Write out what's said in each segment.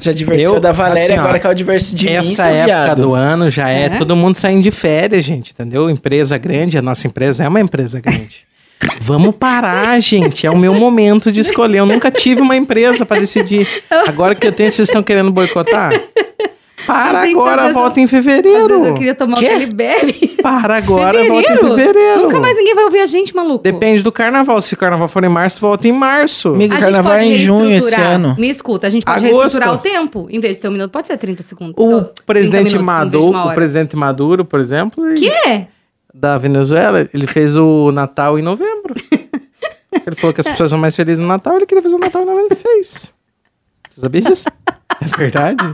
Já diversificou Eu, da Valéria, assim, ó, agora que é o diverso de mim, Essa seu época viado. do ano já é, É? todo mundo saindo de férias, gente, entendeu? Empresa grande, a nossa empresa é uma empresa grande. Vamos parar, gente. É o meu momento de escolher. Eu nunca tive uma empresa pra decidir. Agora que eu tenho, vocês estão querendo boicotar? Para Gente, agora, volta eu- em Às vezes eu fevereiro. queria tomar o que ele bebe. Para agora, volta em fevereiro. Nunca mais ninguém vai ouvir a gente, maluco. Depende do carnaval. Se o carnaval for em março, volta em março. Amigo, o gente carnaval é em junho esse ano. Me escuta, a gente pode Agosto. reestruturar o tempo. Em vez de ser um minuto, pode ser 30 segundos. O Ou 30 presidente minutos, Maduro, o presidente Maduro, por exemplo, ele- Que é? da Venezuela, ele fez o Natal em novembro. ele falou que as pessoas são mais felizes no Natal, ele queria fazer o Natal em novembro, ele fez. Você sabia disso? É verdade?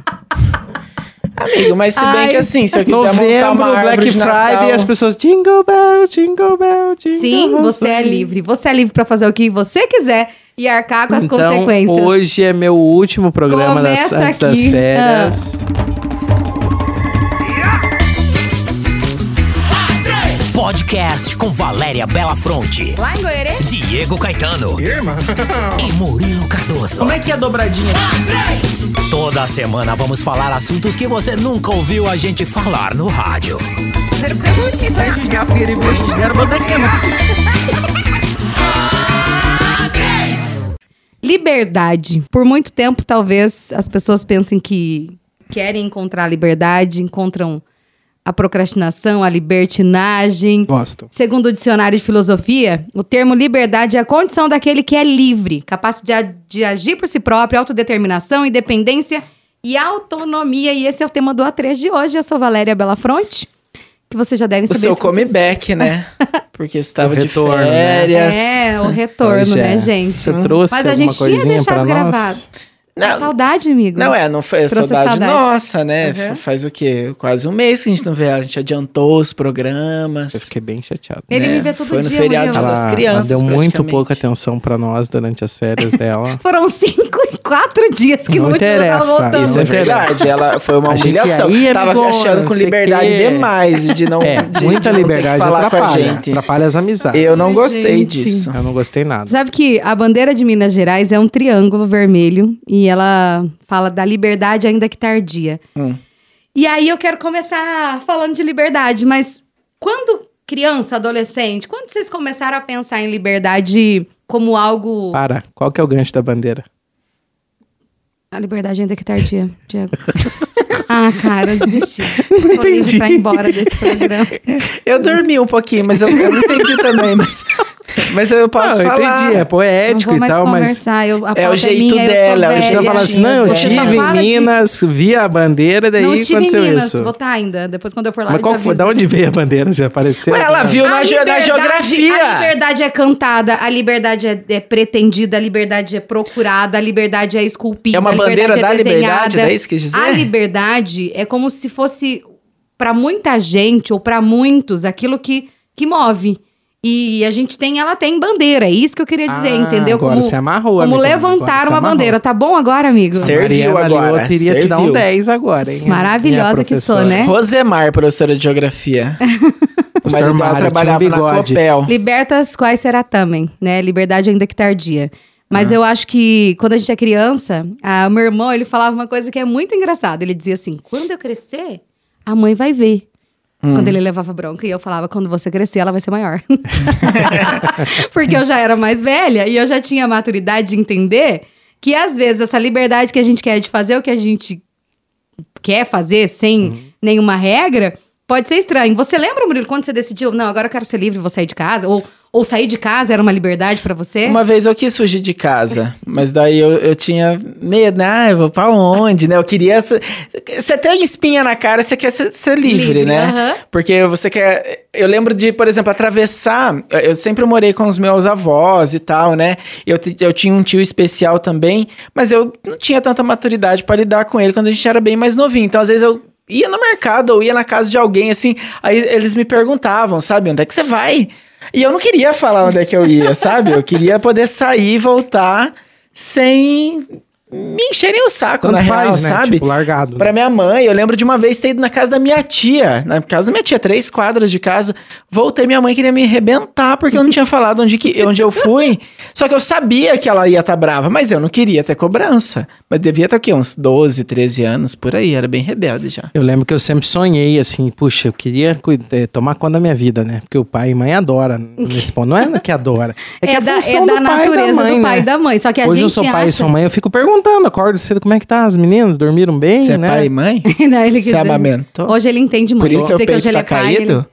Amigo, mas se bem Ai. que assim, se eu quiser montar Novembro, uma árvore Black de Friday, Natal... as pessoas jingle bell, jingle bell, jingle Sim, bell, você é livre. Você é livre pra fazer o que você quiser e arcar com as então, consequências. hoje é meu último programa das, Começa antes das aqui. férias. Podcast com Valéria Belafronte, Lá em Goiânia? Diego Caetano e Murilo Cardoso. Como é que é a dobradinha? Toda semana vamos falar assuntos que você nunca ouviu a gente falar no rádio. Você não precisa dormir, só. Liberdade. Por muito tempo, talvez, as pessoas pensem que querem encontrar liberdade, encontram a procrastinação, a libertinagem. Gosto. Segundo o dicionário de filosofia, o termo liberdade é a condição daquele que é livre, capaz de, de agir por si próprio, autodeterminação, independência e autonomia. E esse é o tema do A3 de hoje. Eu sou Valéria Belafronte, que vocês já devem O saber. seu se vocês- comeback, né? Porque você estava O de né? férias. É, o retorno, né, é. gente? Você trouxe Mas a gente tinha deixado gravado. nós? A Não, saudade, amigo. não é, não foi Trouxe saudade, saudade. nossa, né? Uhum. Faz o quê? Quase um mês que a gente não vê ela. A gente adiantou os Eu programas. fiquei bem chateado. Ele né? me vê todo Foi no dia, feriado Murilo. das crianças, ela deu muito pouca atenção pra nós durante as férias dela. Foram cinco e quatro dias que Não não, não interessa, voltando. Isso Não é verdade, ela foi uma humilhação. aí, Tava amigona, achando não com liberdade quê. demais de não, É, de, muita de não ter liberdade que falar com a atrapalha. gente. Atrapalha as amizades. Eu não gostei Gente. disso. Eu não gostei nada. Sabe que a bandeira de Minas Gerais é um triângulo vermelho e ela fala da liberdade ainda que tardia. Hum. E aí eu quero começar falando de liberdade, mas quando criança, adolescente, quando vocês começaram a pensar em liberdade como algo... Para, qual que é o gancho da bandeira? A liberdade ainda que tardia, Diego. ah, cara, eu desisti. Tô livre pra ir embora desse programa. Eu dormi um pouquinho, mas eu, eu não entendi também. Mas, mas eu posso não, eu falar. entendi, é não poético e tal, mas conversar. Eu, É o pauta jeito minha, eu dela, é você precisa falar assim, não, eu Você tive só em fala de- Minas, vi a bandeira, daí Não estive em aconteceu Minas, isso. vou estar ainda. Depois quando eu for lá, Mas eu qual foi? Da onde veio a bandeira? Você apareceu? Ué, ela viu na, liberdade- geografia. A liberdade é cantada, a liberdade é, é pretendida, a liberdade é procurada, a liberdade é esculpida. É uma a liberdade bandeira é da desenhada. liberdade, é isso que dizer? A liberdade é como se fosse pra muita gente ou pra muitos aquilo que, que move. E a gente tem, ela tem bandeira, é isso que eu queria dizer, Ah, entendeu? agora como você amarrou, como amigo, levantar uma bandeira. Tá bom agora, amigo? Ser- Serviu Mariana agora, Liotta iria te dar um serviu. 10 agora, hein? Maravilhosa que sou, né? Rosemar, professora de geografia. o Professor marido dela trabalhava um na. Copel. Libertas quais será também, né? Liberdade ainda que tardia. Mas eu acho que quando a gente é criança, a- o meu irmão, ele falava uma coisa que é muito engraçada. Ele dizia assim: quando eu crescer, a mãe vai ver. Quando ele levava bronca. E eu falava, quando você crescer, ela vai ser maior. Porque eu já era mais velha e eu já tinha a maturidade de entender que, às vezes, essa liberdade que a gente quer de fazer o que a gente quer fazer sem nenhuma regra, pode ser estranho. Você lembra, Murilo, quando você decidiu, não, agora eu quero ser livre, vou sair de casa? Ou, ou sair de casa era uma liberdade pra você? Uma vez eu quis fugir de casa, mas daí eu, eu tinha medo, né? Ah, eu vou pra onde, né? Eu queria... Você tem espinha na cara, você quer ser, ser livre, Livre, né? aham. Porque você quer... Eu lembro de, por exemplo, atravessar... Eu sempre morei com os meus avós e tal, né? Eu, eu tinha um tio especial também, mas eu não tinha tanta maturidade pra lidar com ele quando a gente era bem mais novinho. Então, às vezes, eu ia no mercado ou ia na casa de alguém, assim, aí eles me perguntavam, sabe? Onde é que você vai? E eu não queria falar onde é que eu ia, sabe? Eu queria poder sair e voltar sem me encherem o saco, Tanto na faz, real, né? sabe? Tipo, largado. Pra minha mãe, eu lembro de uma vez ter ido na casa da minha tia. Na casa da minha tia, três quadras de casa. Voltei, minha mãe queria me arrebentar porque eu não tinha falado onde, que, onde eu fui. Só que eu sabia que ela ia estar brava, mas eu não queria ter cobrança. Mas devia estar o quê? Uns 12, 13 anos, por aí. Era bem rebelde já. Eu lembro que eu sempre sonhei assim, puxa, eu queria eh, tomar conta da minha vida, né? Porque o pai e mãe adora nesse ponto. Não é que adora. É, que É, a da, função é da do pai natureza da mãe, do pai né? e da mãe. Só que a Hoje gente eu sou pai acha... e sou mãe, eu fico perguntando, acordo cedo, como é que tá as meninas? Dormiram bem, Você né? é pai e mãe? Não, ele Você quis- amamentou? Hoje ele entende muito. Por isso Eu seu que peito hoje ele tá é pai, ele- caído?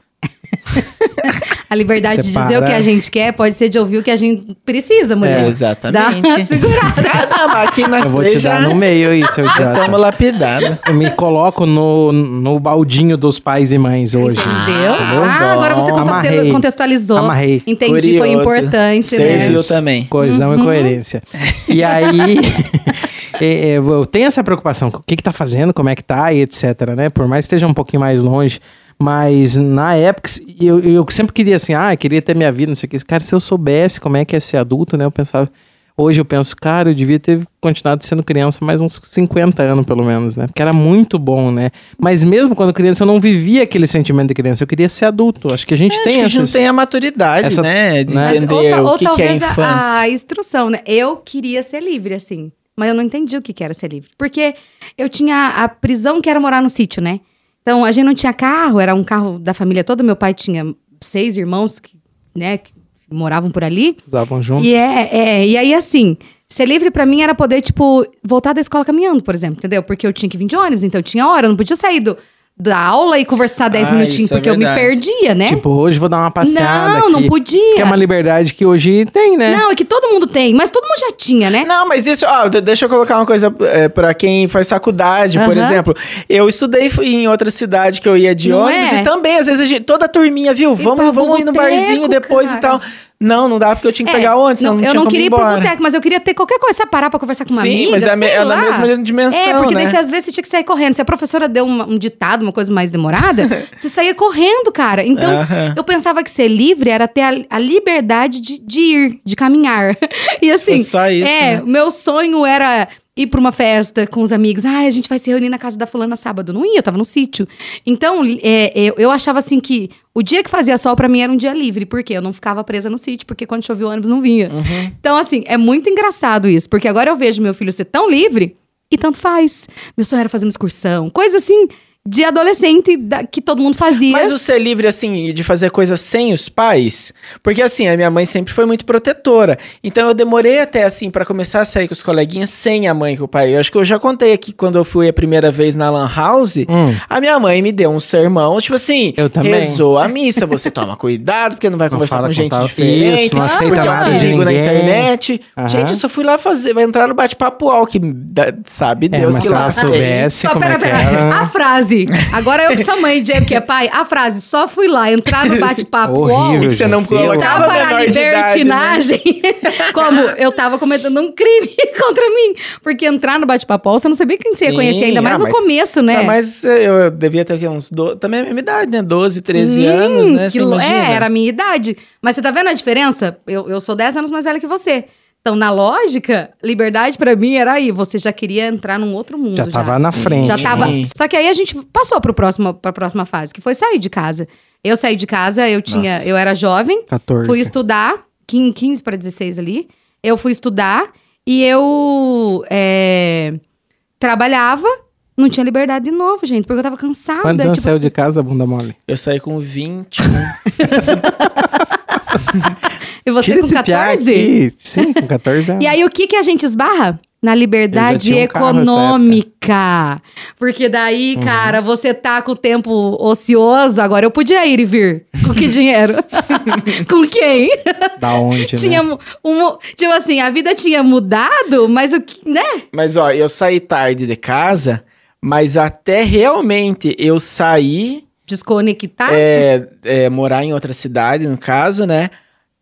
A liberdade de dizer o que a gente quer pode ser de ouvir o que a gente precisa, mulher. É, exatamente. Dá uma segurada. Ah, não, mas aqui nós Eu vou te já, dar no meio aí, seu já estamos lapidados. Eu me coloco no, no baldinho dos pais e mães hoje. Entendeu? entendeu? Ah, agora você Amarrei. contextualizou. Amarrei. Entendi, foi Curioso. importante, Serviu né? também. Coesão Uhum. e coerência. E aí, é, é, eu tenho essa preocupação. O que que tá fazendo, como é que tá e etc, né? Por mais que esteja um pouquinho mais longe. Mas na época, eu, eu sempre queria assim, ah, queria ter minha vida, não sei o que. Cara, se eu soubesse como é que é ser adulto, né? Eu pensava... Hoje eu penso, cara, eu devia ter continuado sendo criança mais uns 50 anos, pelo menos, né? Porque era muito bom, né? Mas mesmo quando criança, eu não vivia aquele sentimento de criança. Eu queria ser adulto. Acho que a gente É, tem que a gente essas... não tem a maturidade, essa- né? De né? Entender ou, o ou que, que é talvez a- infância. a, instrução, né? Eu queria ser livre, assim. Mas eu não entendi o que que era ser livre. Porque eu tinha a prisão que era morar no sítio, né? Então, a gente não tinha carro, era um carro da família toda. Meu pai tinha seis irmãos que, né, que moravam por ali. Usavam junto. E é, é, e aí assim, ser livre pra mim era poder, tipo, voltar da escola caminhando, por exemplo, entendeu? Porque eu tinha que vir de ônibus, então eu tinha hora, eu não podia sair do, da aula e conversar 10 Ah, minutinhos, é porque eu me perdia, né? Tipo, hoje vou dar uma passeada não, não aqui. podia. Que é uma liberdade que hoje tem, né? Não, é que todo mundo tem, mas todo mundo já tinha, né? Não, mas isso, ó, de- deixa eu colocar uma coisa é, para quem faz faculdade, por Aham. exemplo. Eu estudei fui em outra cidade que eu ia de Não ônibus é? e também, às vezes, a gente, toda a turminha, viu? Vamos, vamos ir no barzinho depois cara. e tal. Não, não dá porque eu tinha que É, pegar ônibus, senão não, eu não queria ir pro boteco, mas eu queria ter qualquer coisa, parar pra conversar com uma Sim, amiga, mas é a me- é na mesma dimensão, É, porque daí né? você, às vezes você tinha que sair correndo. Se a professora deu uma- um ditado, uma coisa mais demorada, você saía correndo, cara. Então, Aham. eu pensava que ser livre era ter a, a liberdade de, de ir, de caminhar. E assim, Foi só isso, é, né? o meu sonho era ir pra uma festa com os amigos. Ah, a gente vai se reunir na casa da fulana sábado. Não ia, eu tava no sítio. Então, é, eu, eu achava assim que o dia que fazia sol pra mim era um dia livre. Por quê? Eu não ficava presa no sítio, porque quando chovia o ônibus não vinha. Uhum. Então, assim, é muito engraçado isso, porque agora eu vejo meu filho ser tão livre e tanto faz. Meu sonho era fazer uma excursão, coisa assim de adolescente da- que todo mundo fazia. Mas o ser livre, assim, de fazer coisas sem os pais, porque assim, a minha mãe sempre foi muito protetora. Então eu demorei até, assim, pra começar a sair com os coleguinhas sem a mãe e com o pai. Eu acho que eu já contei aqui quando eu fui a primeira vez na Lan House, Hum. a minha mãe me deu um sermão, tipo assim, Eu também. rezou a missa, você toma cuidado, porque não vai Não conversar fala com com gente tal- diferente, Isso, não aceita porque é um nada de perigo na ninguém. internet. Aham. Gente, eu só fui lá fazer, vai entrar no bate-papo UOL, que sabe É, Deus mas que se lá ela tem. soubesse Só, como pera, é que pera. era... A frase. Agora eu que sou mãe, Diego que é pai. A frase, só fui lá entrar no bate-papo. UOL, que você não gente. colocava Está Colocava para a menor de idade, né? libertinagem. Como eu tava cometendo um crime contra mim. Porque entrar no bate-papo, UOL, você não sabia quem você ia Sim, conhecer, ainda mais ah, no mas- começo, né? Tá, mas eu devia ter uns. Do... Também é a mesma idade, né? 12, 13 anos, né? Hum, que? É, era a minha idade. Mas você tá vendo a diferença? Eu, eu sou 10 anos mais velha que você. Então, na lógica, liberdade pra mim era aí. Você já queria entrar num outro mundo. Já tava na frente. Já tava. Sim. Só que aí a gente passou pro próximo, pra próxima fase, que foi sair de casa. Eu saí de casa, eu tinha. Nossa. Eu era jovem, 14. fui estudar, 15, 15 para 16 ali. Eu fui estudar e eu é, trabalhava, não tinha liberdade de novo, gente, porque eu tava cansada. Quantos anos tipo, saiu de casa, bunda mole? Eu saí com 20. e você Tira com esse piá 14? aqui. Sim, com 14 anos. E aí, o que que a gente esbarra? Na liberdade um econômica. Porque daí, Uhum. cara, você tá com o tempo ocioso. Agora eu podia ir e vir. Com que dinheiro? com quem? Da onde, tinha né? um, Tipo assim, a vida tinha mudado, mas o que. Né? mas, ó, eu saí tarde de casa, mas até realmente eu sair, Desconectar. é, é, morar em outra cidade, no caso, né?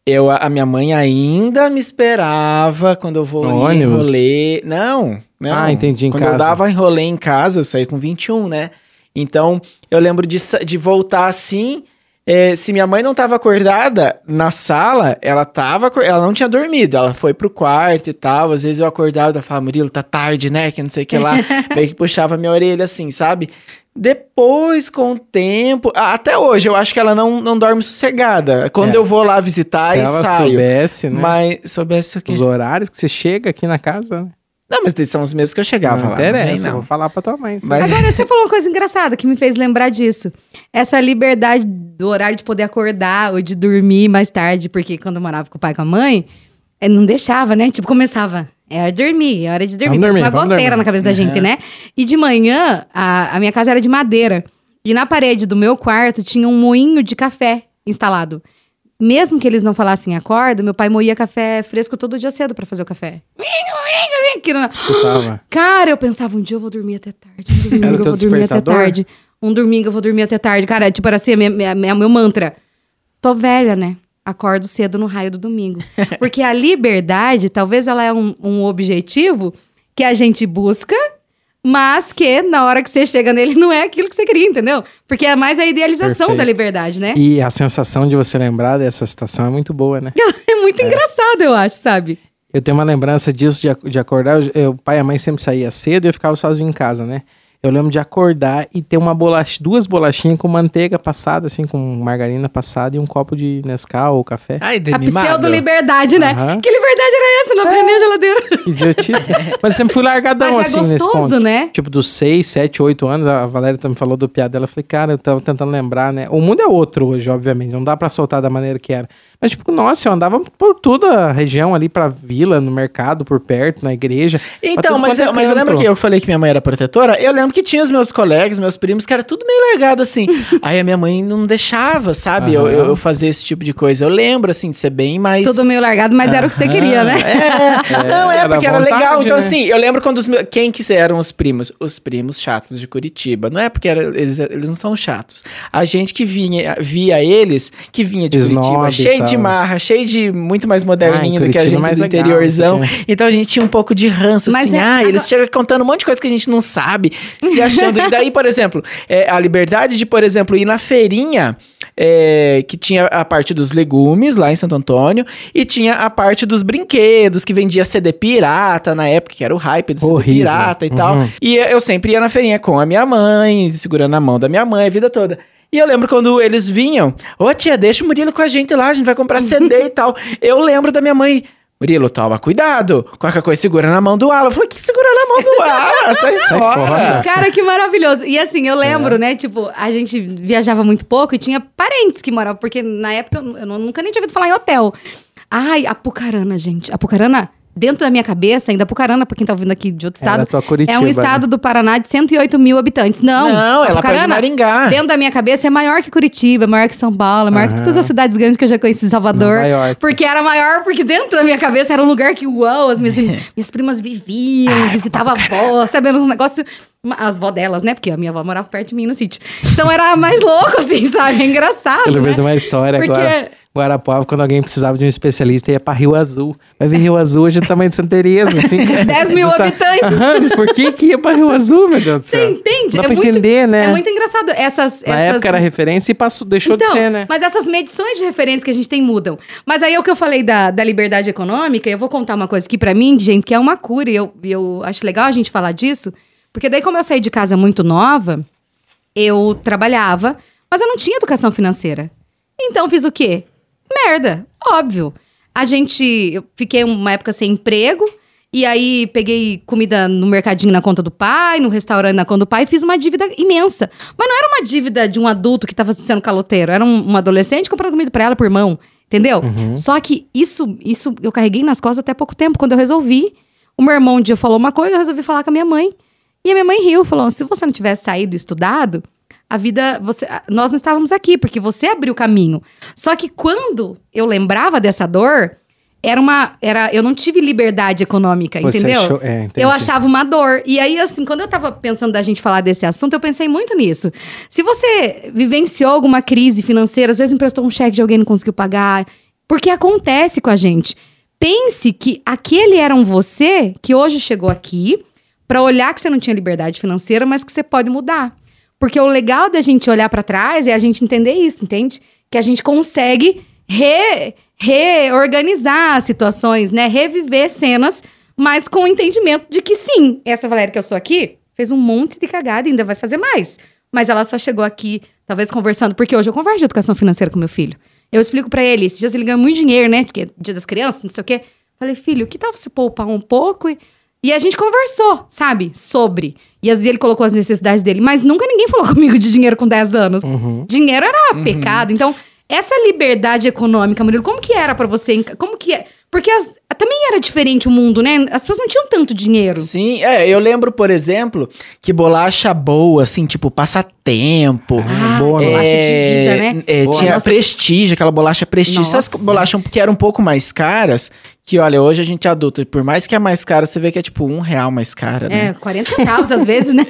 Eu, a minha mãe ainda me esperava quando eu vou No em rolê. Não, não. Ah, entendi, em Quando eu casa. dava em rolê em casa, eu saí com 21, né? Então, eu lembro de, de voltar assim, é, se minha mãe não tava acordada na sala, ela tava, ela não tinha dormido, ela foi pro quarto e tal. Às vezes eu acordava e falava, Murilo, tá tarde, né? Que não sei o que lá. Meio que puxava minha orelha assim, sabe? Depois, com o tempo. Até hoje, eu acho que ela não, não dorme sossegada. Quando É. eu vou lá visitar Se e ela saio. soubesse, né? Mas soubesse o quê? Os horários que você chega aqui na casa, né? Não, mas são os mesmos que eu chegava não lá. interessa, eu vou falar pra tua mãe. Mas- Agora, você falou uma coisa engraçada que me fez lembrar disso. Essa liberdade do horário de poder acordar ou de dormir mais tarde, porque quando eu morava com o pai e com a mãe, eh, não deixava, né? Tipo, começava. É hora de dormir, é hora de dormir. Vamos dormir, uma vamos goteira dormir. na cabeça da gente, né? E de manhã, a, a minha casa era de madeira. E na parede do meu quarto tinha um moinho de café instalado. Mesmo que eles não falassem acorda, meu pai moía café fresco todo dia cedo pra fazer o café. Escutava. Cara, eu pensava, um dia eu vou dormir até tarde. Um domingo Era o eu vou dormir até tarde. Um domingo eu vou dormir até tarde. Cara, tipo, era assim, minha, minha- meu mantra. Tô velha, né? Acordo cedo no raio do domingo. Porque a liberdade, talvez ela é um, um objetivo que a gente busca, mas que na hora que você chega nele não é aquilo que você queria, entendeu? Porque é mais a idealização Perfeito. da liberdade, né? E a sensação de você lembrar dessa situação é muito boa, né? É muito engraçado, eu acho, sabe? Eu tenho uma lembrança disso, de, de acordar. eu- eu- O pai e a mãe sempre saía cedo e eu ficava sozinho em casa, né? Eu lembro de acordar e ter uma bolacha, duas bolachinhas com manteiga passada, assim, com margarina passada e um copo de Nescau ou café. Ai, A demimado. pseudo-liberdade, né? Aham. Que liberdade era essa? Não aprendi nem a geladeira. Idiotice. Mas eu sempre fui largadão, Mas é assim, nesse gostoso, ponto. né? Tipo, dos 6, 7, 8 anos, a Valéria também falou do piada dela. Eu falei, cara, eu tava tentando lembrar, né? O mundo é outro hoje, obviamente. Não dá pra soltar da maneira que era. Mas, tipo, nossa, eu andava por toda a região ali, pra vila, no mercado, por perto, na igreja. Então, mas, é eu, mas eu lembro que eu falei que minha mãe era protetora. Eu lembro que tinha os meus colegas, meus primos, que era tudo meio largado assim. Aí a minha mãe não deixava, sabe? Eu, Aham. eu fazer esse tipo de coisa. Eu lembro, assim, de ser bem mais. Tudo meio largado, mas era o que você queria, né? É, não, é, era porque era vontade, legal. Então, né? assim, eu lembro quando os meus. Quem que eram os primos? Os primos chatos de Curitiba. Não é porque era- eles, eles não são chatos. A gente que vinha, via eles, que vinha de Snob Curitiba, cheio de tal. marra, cheio de muito mais moderninho em do que a é gente mais do legal, interiorzão. sei Então a gente tinha um pouco de ranço, Mas assim. é- ah, agora- eles chegam contando um monte de coisa que a gente não sabe, se achando. e daí, por exemplo, é, a liberdade de, por exemplo, ir na feirinha. é, que tinha a parte dos legumes lá em Santo Antônio e tinha a parte dos brinquedos que vendia CD pirata na época, que era o hype do CD Horrível. pirata e tal. Uhum. E eu sempre ia na feirinha com a minha mãe, segurando a mão da minha mãe a vida toda. E eu lembro quando eles vinham, ô tia, deixa o Murilo com a gente lá, a gente vai comprar CD e tal. Eu lembro da minha mãe, Murilo, toma cuidado, qualquer coisa segura na mão do Alan. Eu falei, que segura na mão do Alan? Sai, Sai fora. Cara, que maravilhoso. E assim, eu lembro, né? Tipo, a gente viajava muito pouco e tinha parentes que moravam, porque na época eu, eu nunca nem tinha ouvido falar em hotel. Ai, Apucarana, gente. Apucarana, dentro da minha cabeça, ainda Apucarana, pra quem tá ouvindo aqui de outro Era estado, tua Curitiba, é um né? estado do Paraná de 108 mil habitantes. Não, Não, ela de Maringá. Dentro da minha cabeça é maior que Curitiba, é maior que São Paulo, é maior que Aham. todas as cidades grandes que eu já conheci em Salvador. York. Porque era maior, porque dentro da minha cabeça era um lugar que, uau, as minhas, minhas primas viviam, visitavam a avó, sabe? Era uns negócios. As vó delas, né? Porque a minha avó morava perto de mim no sítio. Então era mais louco, assim, sabe? É engraçado. Eu lembrei né? de uma história Porque- agora. Guarapuava, quando alguém precisava de um especialista, ia pra Rio Azul. Vai ver Rio Azul hoje é do tamanho de Santa Teresa, assim. 10 mil Você- habitantes. Aham, Por que que ia pra Rio Azul, meu Deus do Você céu? entende? Dá é pra muito, entender, né? É muito engraçado. Essas, Na essas... época era referência e passou, deixou Então, de ser, né? Mas essas medições de referência que a gente tem mudam. Mas aí é o que eu falei da, da liberdade econômica, eu vou contar uma coisa aqui pra mim, gente, que é uma cura, e eu, eu acho legal a gente falar disso, porque daí, como eu saí de casa muito nova, eu trabalhava, mas eu não tinha educação financeira. Então fiz o quê? Merda, óbvio. A gente. Eu fiquei uma época sem emprego. E aí peguei comida no mercadinho na conta do pai, no restaurante na conta do pai, e fiz uma dívida imensa. Mas não era uma dívida de um adulto que estava sendo caloteiro, era um, um adolescente comprando comida pra ela por mão, entendeu? Só que isso, isso eu carreguei nas costas até pouco tempo, quando eu resolvi. O meu irmão um dia falou uma coisa, eu resolvi falar com a minha mãe. E a minha mãe riu, falou: se você não tivesse saído e estudado, a vida. Você, nós não estávamos aqui, porque você abriu o caminho. Só que quando eu lembrava dessa dor, era uma. Era, eu não tive liberdade econômica, Você entendeu? achou- é, entendi. eu achava uma dor. E aí, assim, quando eu tava pensando da gente falar desse assunto, eu pensei muito nisso. Se você vivenciou alguma crise financeira, às vezes emprestou um cheque de alguém e não conseguiu pagar, porque acontece com a gente. Pense que aquele era um você que hoje chegou aqui pra olhar que você não tinha liberdade financeira, mas que você pode mudar. Porque o legal da gente olhar pra trás é a gente entender isso, entende? que a gente consegue re- reorganizar situações, né? Reviver cenas, mas com o entendimento de que sim, essa Valéria que eu sou aqui fez um monte de cagada e ainda vai fazer mais. Mas ela só chegou aqui, talvez conversando, porque hoje eu converso de educação financeira com meu filho. Eu explico pra ele, esses dias ele ganha muito dinheiro, né? Porque é dia das crianças, não sei o quê. Falei, filho, que tal você poupar um pouco? E, e a gente conversou, sabe? Sobre. E às vezes ele colocou as necessidades dele, mas nunca ninguém falou comigo de dinheiro com 10 anos. Dinheiro era pecado. Então, essa liberdade econômica, Murilo, como que era pra você? Como que é? Porque as- também era diferente o mundo, né? As pessoas não tinham tanto dinheiro. Sim, é, eu lembro, por exemplo, que bolacha boa, assim, tipo, passatempo. Ah, boa, bolacha de é, vida, né? é, Boa. tinha Nossa. prestígio, aquela bolacha prestígio. Essas bolachas que eram um pouco mais caras, que olha, hoje a gente é adulto, e por mais que é mais cara, você vê que é tipo um real mais cara, É, né? 40 centavos às vezes, né?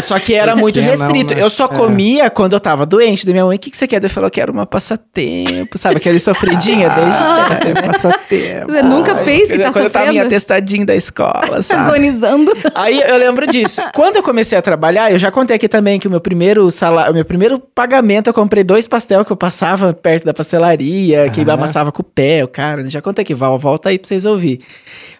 Só que era muito não, restrito. né? Eu só É. comia quando eu tava doente da minha mãe. O que, que você quer? Ele falou que era uma passatempo, sabe? Aquele sofridinha desde sempre, né? Passatempo. Você nunca fez que tá Quando eu tava em sofrendo? atestadinho da escola, sabe? Agonizando. Aí eu lembro disso. Quando eu comecei a trabalhar, eu já contei aqui também que o meu primeiro salário, o meu primeiro pagamento, eu comprei dois pastel que eu passava perto da pastelaria, que Aham. amassava com o pé, o cara. Já contei aqui, Val, volta aí pra vocês ouvir.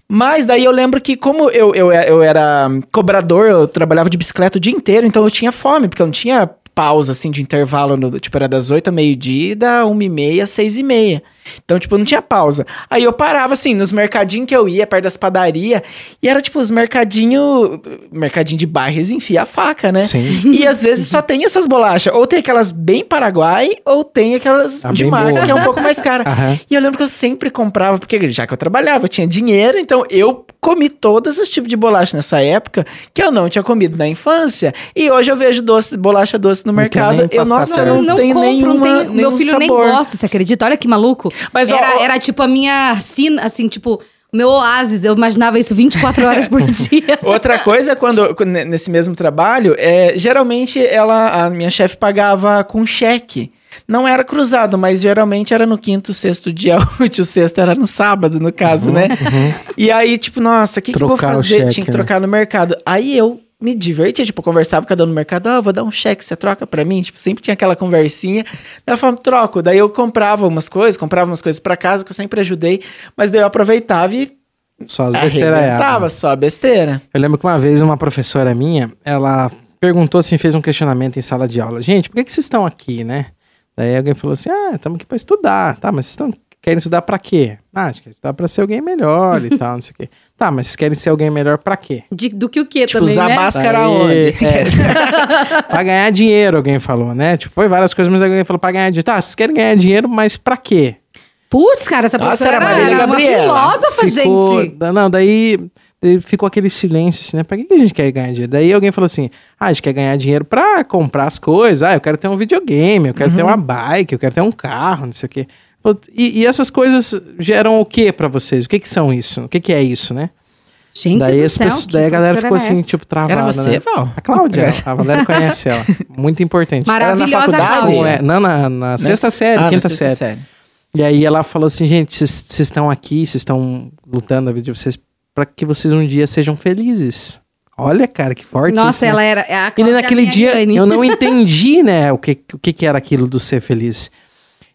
Mas daí eu lembro que, como eu, eu, eu era cobrador, eu trabalhava de bicicleta o dia inteiro, então eu tinha fome, porque eu não tinha pausa, assim, de intervalo, no, tipo, era das 8 a meio-dia, da 1 e meia, às 6 e meia. Então, tipo, não tinha pausa. Aí eu parava, assim, nos mercadinhos que eu ia, perto das padarias, e era, tipo, os mercadinhos, mercadinho de bairros, enfia a faca, né? Sim. E às vezes só tem essas bolachas. Ou tem aquelas bem Paraguai, ou tem aquelas de marca, boa. que é um pouco mais cara. Aham. E eu lembro que eu sempre comprava, porque já que eu trabalhava, eu tinha dinheiro, então eu comi todos os tipos de bolacha nessa época que eu não tinha comido na infância. E hoje eu vejo doce, bolacha doce no Não mercado. nem Eu, nossa, não, não tem compro, nenhuma, não tem, meu filho nem sabor. gosta, você acredita? Olha que maluco. Mas, era, ó- era tipo a minha sina, assim, tipo, o meu oásis. Eu imaginava isso 24 horas por dia. Outra coisa, quando, quando- nesse mesmo trabalho, é, geralmente ela, a minha chefe pagava com cheque. Não era cruzado, mas geralmente era no quinto, sexto dia útil. O sexto era no sábado, no caso, né? E aí, tipo, nossa, o que, que eu vou fazer? cheque, Tinha que né? trocar no mercado. Aí eu me divertia, tipo, conversava com a dona do mercado, ah, vou dar um cheque, você troca pra mim? Tipo, sempre tinha aquela conversinha. Daí eu falava, troco. Daí eu comprava umas coisas, comprava umas coisas pra casa, que eu sempre ajudei, mas daí eu aproveitava e Só as besteiras arrebentava só a besteira. Eu lembro que uma vez uma professora minha, ela perguntou assim, fez um questionamento em sala de aula. Gente, por que, que vocês estão aqui, né? Daí alguém falou assim, ah, estamos aqui para estudar. Tá, mas vocês estão querem estudar para quê? Ah, a gente quer estudar para ser alguém melhor e tal, não sei o quê. Tá, mas vocês querem ser alguém melhor para quê? De- do que o quê Tipo, também, usar né? máscara Daí, onde? é, pra ganhar dinheiro, alguém falou, né? Tipo, foi várias coisas, mas alguém falou pra ganhar dinheiro. Tá, vocês querem ganhar dinheiro, mas pra quê? Putz, cara, essa Nossa, professora era era, uma filósofa, gente. da- Não, daí, daí ficou aquele silêncio assim, né? Pra que que a gente quer ganhar dinheiro? Daí alguém falou assim: ah, a gente quer ganhar dinheiro pra comprar as coisas. Ah, eu quero ter um videogame, eu quero ter uma bike, eu quero ter um carro, não sei o quê. E, e essas coisas geram o que pra vocês? O que que são isso? O que que é isso, né? Gente daí, do as céu, pessoas- daí a galera ficou professora assim, essa? tipo, travada. Era você, né? Val? A Cláudia, a Valéria conhece ela. Muito importante. Maravilhosa faculdade? Cláudia. Não, é, não, na, na sexta série, Ah, na quinta sexta série. E aí ela falou assim, gente, vocês estão aqui, vocês estão lutando a vida de vocês para que vocês um dia sejam felizes. Olha, cara, que forte Nossa, isso, né? ela era. A E naquele minha dia eu não entendi, né, o que, o que que era aquilo do ser feliz.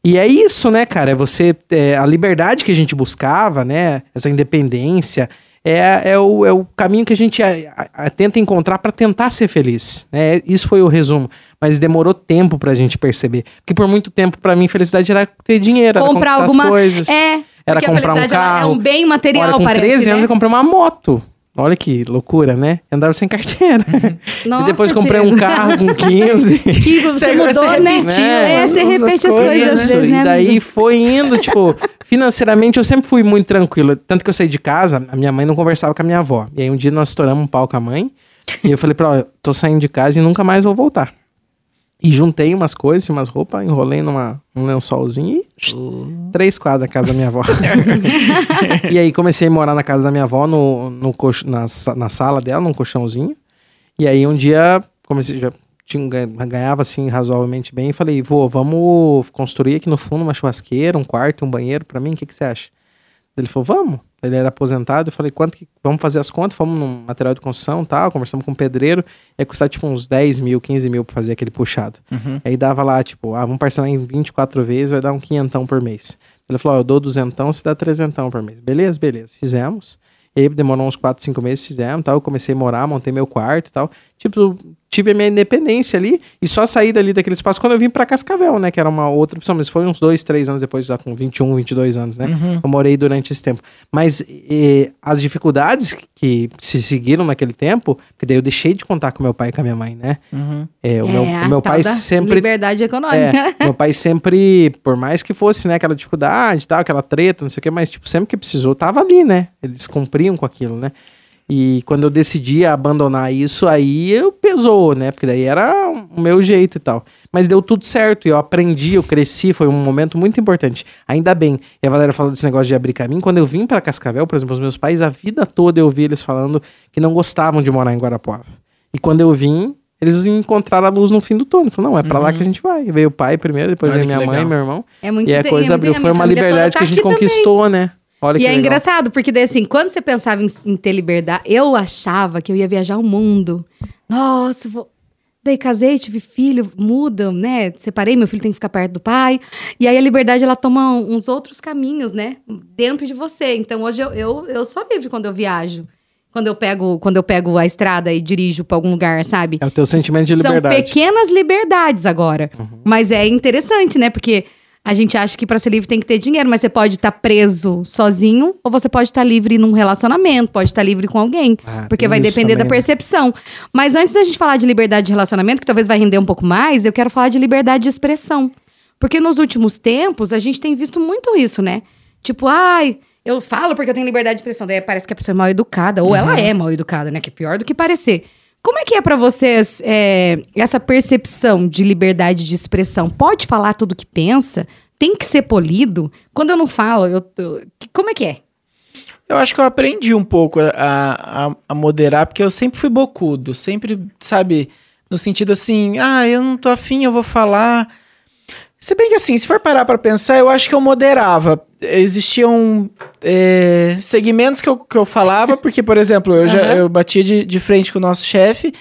E é isso, né, cara? É você. é, a liberdade que a gente buscava, né? Essa independência. É, é, o, é o caminho que a gente a- a- a tenta encontrar para tentar ser feliz. Né? Isso foi o resumo. Mas demorou tempo pra gente perceber. Porque por muito tempo, pra mim, felicidade era ter dinheiro, era comprar conquistar alguma as coisas. É. Era comprar um carro. É um bem material, Olha, com parece. 13 anos né? eu comprei uma moto. Olha que loucura, né? Eu andava sem carteira. Nossa, e depois comprei um Diego. carro com 15. Que você Você- mudou, você né? repetiu É, você repete as coisas, coisas Isso, vezes, né? e daí amigo? foi indo, tipo, financeiramente eu sempre fui muito tranquilo. Tanto que eu saí de casa, a minha mãe não conversava com a minha avó. E aí um dia nós estouramos um pau com a mãe. E eu falei pra ela, "Ó, tô saindo de casa e nunca mais vou voltar. E juntei umas coisas, umas roupas, enrolei numa, num lençolzinho e três quadras da casa da minha avó. e aí comecei a morar na casa da minha avó, no, no colch- na, na sala dela, num colchãozinho. E aí um dia comecei, já tinha, ganha- ganhava assim razoavelmente bem. E falei, vô, vamos construir aqui no fundo uma churrasqueira, um quarto, um banheiro pra mim, o que, que você acha? Ele falou, vamos. Ele era aposentado, eu falei, quanto que. Vamos fazer as contas, fomos num material de construção e tal, conversamos com o pedreiro, ia custar tipo uns 10 mil, 15 mil pra fazer aquele puxado. Uhum. Aí dava lá, tipo, ah, vamos parcelar em 24 vezes, vai dar um quinhentão por mês. Ele falou, ó, eu dou duzentão, você dá trezentão por mês. Beleza, beleza. Fizemos. E aí demorou uns 4, 5 meses, fizemos, tal. Eu comecei a morar, montei meu quarto e tal. Tipo, tive a minha independência ali e só saí dali daquele espaço quando eu vim pra Cascavel, né? Que era uma outra opção, mas foi uns dois, três anos depois, já com 21, 22 anos, né? Uhum. Eu morei durante esse tempo. Mas e, as dificuldades que se seguiram naquele tempo, que daí eu deixei de contar com meu pai e com a minha mãe, né? Uhum. É, o meu, É, o meu a tal pai da sempre Liberdade econômica. é, meu pai sempre, por mais que fosse, né, aquela dificuldade tal, aquela treta, não sei o que, mas, tipo, sempre que precisou, tava ali, né? Eles cumpriam com aquilo, né? E quando eu decidi abandonar isso, aí eu pesou, né? Porque daí era o meu jeito e tal. Mas deu tudo certo, e eu aprendi, eu cresci, foi um momento muito importante. Ainda bem. E a Valéria falou desse negócio de abrir caminho. Quando eu vim pra Cascavel, por exemplo, os meus pais, a vida toda eu vi eles falando que não gostavam de morar em Guarapuava. E quando eu vim, eles encontraram a luz no fim do túnel. Falaram, não, é pra lá que a gente vai. Veio o pai primeiro, depois Olha veio minha mãe, legal. meu irmão. É muito e a coisa é muito abriu. bem. Foi uma liberdade tá que a gente aqui também. conquistou, né? Olha E é legal. engraçado, porque daí assim, quando você pensava em, em ter liberdade, eu achava que eu ia viajar o mundo. Nossa, vou. Daí casei, tive filho, muda, né? Separei, meu filho tem que ficar perto do pai. E aí a liberdade, ela toma uns outros caminhos, né? Dentro de você. Então hoje eu, eu, eu sou livre quando eu viajo. Quando eu pego, quando eu pego a estrada e dirijo pra algum lugar, sabe? É o teu sentimento de liberdade. São pequenas liberdades agora. Mas é interessante, né? Porque a gente acha que para ser livre tem que ter dinheiro, mas você pode estar preso sozinho ou você pode estar livre num relacionamento, pode estar livre com alguém. Ah, porque vai depender da também, né? percepção. Mas antes da gente falar de liberdade de relacionamento, que talvez vai render um pouco mais, eu quero falar de liberdade de expressão. Porque nos últimos tempos a gente tem visto muito isso, né? Tipo, ai, eu falo porque eu tenho liberdade de expressão. Daí parece que a pessoa é mal educada, ou ela é mal educada, né? Que é pior do que parecer. Como é que é pra vocês é, essa percepção de liberdade de expressão? Pode falar tudo que pensa? Tem que ser polido? Quando eu não falo, eu como é que é? Eu acho que eu aprendi um pouco a, a, a moderar, porque eu sempre fui bocudo, sempre, sabe, no sentido assim, ah, eu não tô afim, eu vou falar. Se bem que assim, se for parar pra pensar, eu acho que eu moderava. Existiam é, segmentos que eu, que eu falava, porque, por exemplo, eu, já, Aham. eu batia de, de frente com o nosso chefe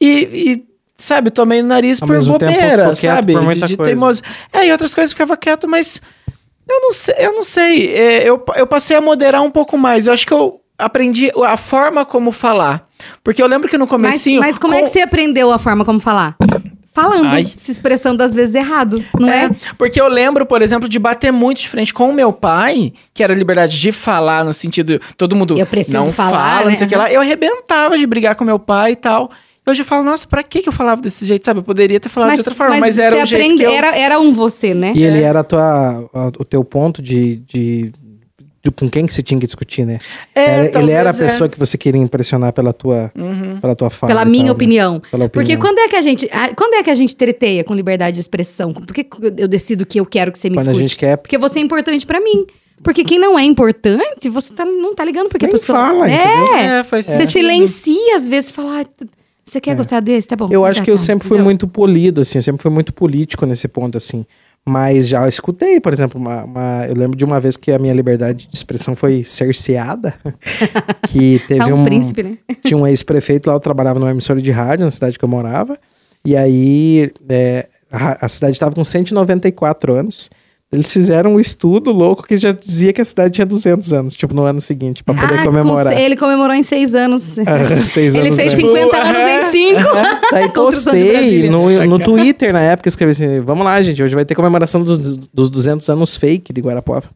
e, e, sabe, tomei no nariz Ao por bobeira, sabe? por muita de, de coisa. teimosia. É, e outras coisas eu ficava quieto, mas eu não sei, eu não sei. É, eu, eu passei a moderar um pouco mais. Eu acho que eu aprendi a forma como falar. Porque eu lembro que no Mas, comecinho... mas como é com- que você aprendeu a forma como falar? Falando, Ai. se expressando às vezes errado, não é? É, porque eu lembro, por exemplo, de bater muito de frente com o meu pai, que era a liberdade de falar, no sentido, todo mundo Eu preciso não falar, fala, né? não sei o que lá. Eu arrebentava de brigar com meu pai e tal. E hoje eu falo, nossa, pra que que eu falava desse jeito, sabe? Eu poderia ter falado de outra forma, mas, era você o jeito aprende- que eu... era, era um você, né? E ele era a tua, a- o teu ponto de, de com quem que você tinha que discutir, né? É, Era- ele era a é. pessoa que você queria impressionar pela tua, Uhum. pela tua fala. Pela minha tal, né? opinião. Pela Porque opinião. quando é que a gente. ah, Quando é que a gente treteia com liberdade de expressão? Por que eu decido que eu quero que você me Quando a escute? gente quer Porque você é importante pra mim. Porque quem não é importante, você tá- não tá ligando porque Nem a pessoa. fala, é, entendeu? É, faz Você sentido. silencia às vezes, fala. "Ah, Você quer gostar desse? Tá bom. Eu tá, acho que eu tá, sempre fui entendeu? muito polido, assim, eu sempre fui muito político nesse ponto, assim. Mas já escutei, por exemplo, uma, uma- eu lembro de uma vez que a minha liberdade de expressão foi cerceada. que teve Tá um, um, príncipe, né? tinha um ex-prefeito lá, eu trabalhava numa emissora de rádio na cidade que eu morava. E aí é, a, a cidade estava com 194 anos. Eles fizeram um estudo louco que já dizia que a cidade tinha 200 anos, tipo, no ano seguinte, para poder Ah, com comemorar. se- ele comemorou em seis anos. Ah, seis ele anos fez antes. 50 anos em cinco. Daí Construção de postei no, no Twitter na época, escrevi assim: vamos lá, gente, hoje vai ter comemoração dos, dos 200 anos fake de Guarapuava.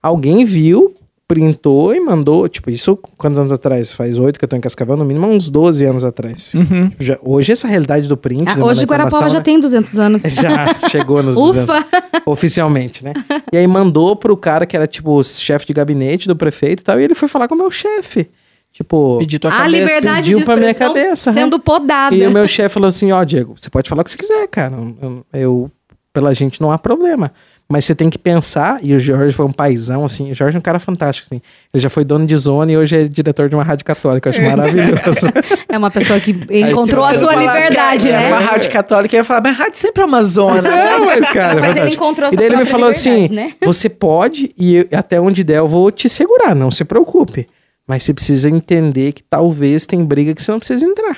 Alguém viu, printou e mandou, tipo, isso quantos anos atrás? Faz oito que eu tô em Cascavel, no mínimo uns 12 anos atrás. Uhum. Tipo, já- hoje essa realidade do print. Ah, mandar hoje Guarapuava informação, já né? tem 200 anos. Já chegou nos Ufa! 200, oficialmente, né? E aí mandou pro cara que era, tipo, chefe de gabinete do prefeito e tal, e ele foi falar com o meu chefe. Tipo, Pedir tua A cabeça. liberdade pediu de pra minha cabeça, né? sendo podada. E o meu chefe falou assim: Ó, Diego, você pode falar o que você quiser, cara. Eu, eu- pela gente não há problema. Mas você tem que pensar, e o Jorge foi um paizão, assim, o Jorge é um cara fantástico, assim. Ele já foi dono de zona e hoje é diretor de uma rádio católica, eu acho maravilhoso. É uma pessoa que encontrou a sua falasse liberdade, que é né? Uma rádio católica, eu ia falar, mas rádio sempre é uma zona. Não, mas, cara, Mas ele encontrou a E sua daí ele me falou assim: né? você pode, e eu- até onde der eu vou te segurar, não se preocupe. Mas você precisa entender que talvez tem briga que você não precisa entrar.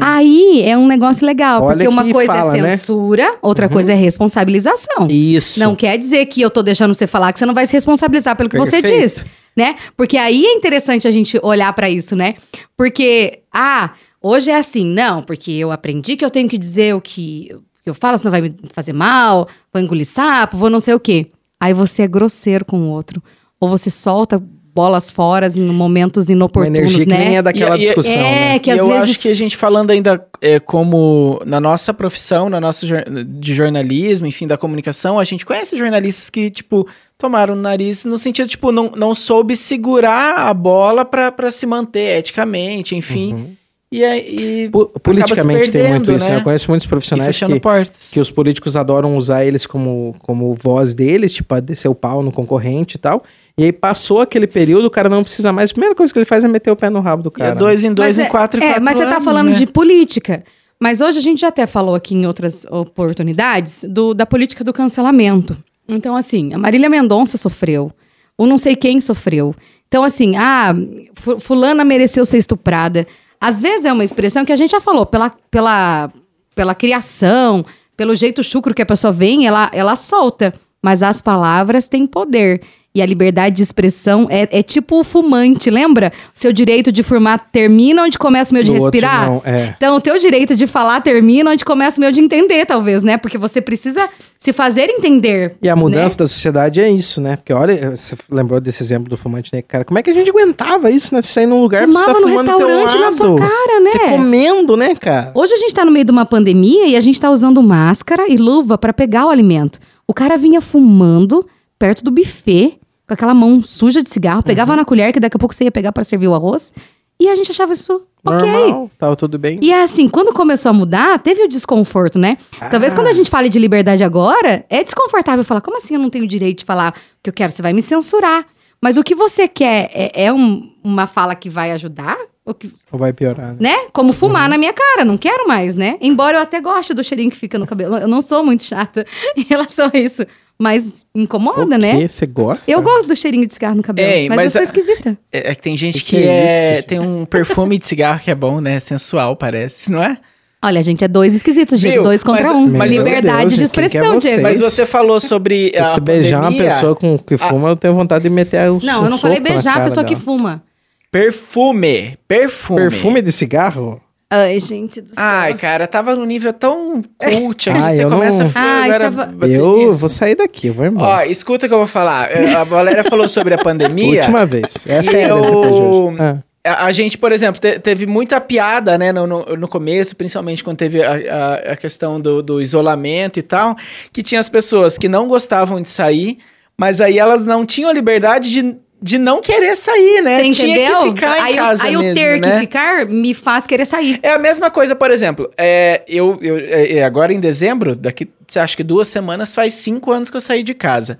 Aí é um negócio legal, Olha porque uma coisa fala, é né? censura, outra coisa é responsabilização. Isso. Não quer dizer que eu tô deixando você falar que você não vai se responsabilizar pelo que você Perfeito. diz, né? Porque aí é interessante a gente olhar pra isso, né? Porque, ah, hoje é assim, não, porque eu aprendi que eu tenho que dizer o que eu falo, senão vai me fazer mal, vou engolir sapo, vou não sei o quê. Aí você é grosseiro com o outro. Ou você solta bolas fora em momentos Uma inoportunos, energia que né? nem é daquela E- e- discussão, é, né? que e às eu vezes... acho que a gente falando ainda é, como na nossa profissão, na nossa de jornalismo, enfim, da comunicação, a gente conhece jornalistas que, tipo, tomaram o nariz no sentido, tipo, não, não soube segurar a bola pra pra se manter eticamente, enfim. Uhum. E aí. Po- Politicamente tem muito perdendo, isso, né? né? Eu conheço muitos E profissionais que, portas. que os políticos adoram usar eles como, como voz deles, tipo, a descer o pau no concorrente e tal. E aí passou aquele período, o cara não precisa mais. A primeira coisa que ele faz é meter o pé no rabo do E cara. é dois em dois, Mas em é- quatro em é, quatro mas você tá anos, falando né? de política. Mas hoje a gente já até falou aqui em outras oportunidades do, da política do cancelamento. Então, assim, a Marília Mendonça sofreu. O não sei quem sofreu. Então, assim, ah, fu- fulana mereceu ser estuprada. Às vezes é uma expressão que a gente já falou, pela, pela, pela criação, pelo jeito chucro que a pessoa vem, ela, ela solta. Mas as palavras têm poder. E a liberdade de expressão é, é tipo o fumante, lembra? O seu direito de fumar termina onde começa o meu de outro respirar. não, é. Então, o teu direito de falar termina onde começa o meu de entender, talvez, né? Porque você precisa se fazer entender. E a mudança né? da sociedade é isso, né? Porque olha, você lembrou desse exemplo do fumante, né? Cara, como é que a gente aguentava isso, né? Você sair num lugar Fumava você tá no fumando do teu restaurante na sua cara, né? Você comendo, né, cara? Hoje a gente tá no meio de uma pandemia e a gente tá usando máscara e luva pra pegar o alimento. O cara vinha fumando perto do buffet, com aquela mão suja de cigarro, Uhum. pegava na colher, que daqui a pouco você ia pegar pra servir o arroz, e a gente achava isso ok. Normal, tava tudo bem. E é assim, quando começou a mudar, teve o desconforto, né? Talvez Ah. quando a gente fale de liberdade agora, é desconfortável falar, como assim eu não tenho direito de falar o que eu quero? Você vai me censurar. Mas o que você quer é, é um- uma fala que vai ajudar? O que- Ou vai piorar, né? né? Como fumar na minha cara, não quero mais, né? Embora eu até goste do cheirinho que fica no cabelo. Eu não sou muito chata em relação a isso. Mas incomoda, O né? quê? Você gosta? Eu gosto do cheirinho de cigarro no cabelo. Ei, mas, mas eu sou a- esquisita. É, é que tem gente que, que é é, isso? tem um perfume de cigarro que é bom, né? Sensual, parece, não é? Olha, a gente é dois esquisitos, Diego. Dois contra Mas- um. mas- Liberdade Deus, de é expressão? Diego. Mas você falou sobre a Se beijar uma pandemia, pessoa com, que fuma, eu tenho vontade de meter o Não, eu não falei beijar a pessoa que fuma. Perfume. Perfume. Perfume de cigarro? Ai, gente do céu. Ai, cara, tava num nível tão cult aqui. Ai, você eu começa não- a falar Ai, agora. tava- Eu nisso. vou sair daqui, eu vou Ó, embora. escuta o que eu vou falar. É, A Valéria falou sobre a pandemia. Última vez. É E férias eu-. Ah. A, a gente, por exemplo, te- teve muita piada, né, no, no, no começo, principalmente quando teve a, a, a questão do, do isolamento e tal, que tinha as pessoas que não gostavam de sair, mas aí elas não tinham a liberdade de, de não querer sair, né? Você tinha entendeu? que ficar em aí, casa aí mesmo, o ter né? que ficar me faz querer sair. É a mesma coisa, por exemplo, é, eu, eu é, é, agora em dezembro, daqui, acha que duas semanas, faz cinco anos que eu saí de casa.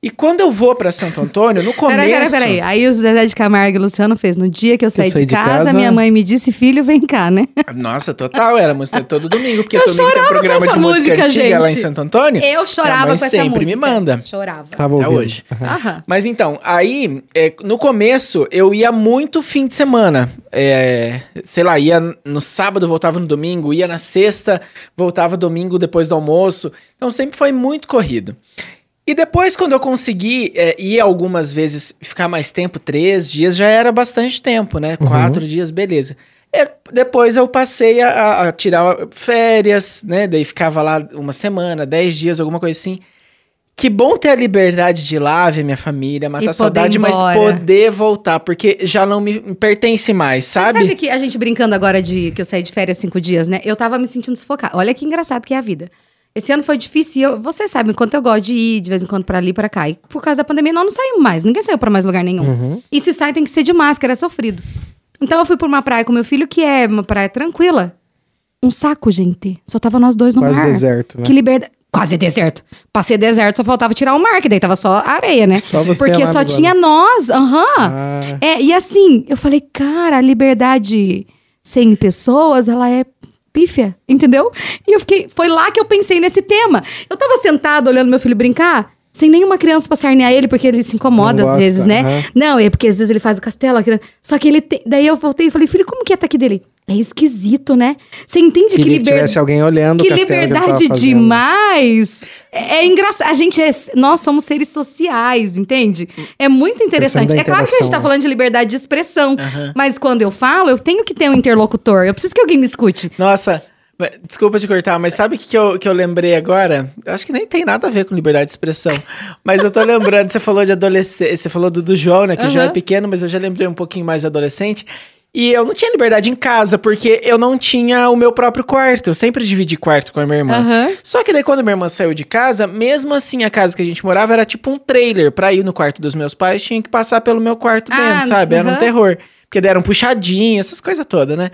E quando eu vou pra Santo Antônio, no começo... Peraí, peraí, peraí. Aí o Zezé de Camargo e o Luciano fez. No dia que eu saí, saí de, de casa, casa- minha mãe me disse, filho, vem cá, né? Nossa, total, era música todo domingo, porque Eu domingo tem chorava programa com essa de música música, antiga lá em gente. Santo Antônio. Eu chorava Minha mãe com essa sempre música. me manda. Chorava. Tava Até ouvindo. hoje. Aham. Mas então, aí, é, no começo, eu ia muito fim de semana. É, sei lá, ia no sábado, voltava no domingo, ia na sexta, voltava domingo depois do almoço. Então sempre foi muito corrido. E depois, quando eu consegui é, ir algumas vezes, ficar mais tempo, três dias, já era bastante tempo, né? Quatro dias, beleza. É, depois eu passei a- a, tirar férias, né? Daí ficava lá uma semana, dez dias, alguma coisa assim. Que bom ter a liberdade de ir lá ver minha família, matar a saudade, mas poder voltar, porque já não me pertence mais, sabe? Sabe que a gente brincando agora de que eu saí de férias cinco dias, né? Eu tava me sentindo sufocada. Olha que engraçado que é a vida. Esse ano foi difícil e eu, vocês sabem quanto eu gosto de ir de vez em quando pra ali pra cá. E por causa da pandemia nós não saímos mais. Ninguém saiu pra mais lugar nenhum. Uhum. E se sai tem que ser de máscara, é sofrido. Então eu fui pra uma praia com meu filho que é uma praia tranquila. Um saco, gente. Só tava nós dois no Quase mar. deserto, né? Que liberdade. quase deserto. Passei deserto, só faltava tirar o mar, que daí tava só areia, né? Só você Porque lá só no tinha nós, aham. Ah. É, e assim, eu falei, cara, a liberdade sem pessoas, ela é pífia, entendeu? E eu fiquei, foi lá que eu pensei nesse tema. Eu tava sentado olhando meu filho brincar, sem nenhuma criança pra sarnear ele, porque ele se incomoda Não às gosta, vezes, né? aham. Não, é porque às vezes ele faz o castelo, a criança- só que ele tem, daí eu voltei e falei, filho, como que é tá aqui dele? É esquisito, né? Você entende que que liberdade tivesse alguém olhando que liberdade demais. É, é engraçado. A gente é. Nós somos seres sociais, entende? É muito interessante. É claro que a gente tá né? falando de liberdade de expressão. Aham. Mas quando eu falo, eu tenho que ter um interlocutor. Eu preciso que alguém me escute. Nossa, desculpa te cortar, mas sabe o que, que, eu, que eu lembrei agora? Eu acho que nem tem nada a ver com liberdade de expressão. mas eu tô lembrando, você falou de adolescente, você falou do, do João, né? Que o João é pequeno, mas eu já lembrei um pouquinho mais adolescente. E eu não tinha liberdade em casa, porque eu não tinha o meu próprio quarto. Eu sempre dividi quarto com a minha irmã. Aham. Só que daí quando minha irmã saiu de casa, mesmo assim a casa que a gente morava era tipo um trailer. Pra ir no quarto dos meus pais, tinha que passar pelo meu quarto Ah, dentro, sabe? Era um terror. Porque daí era um puxadinho, essas coisas todas, né?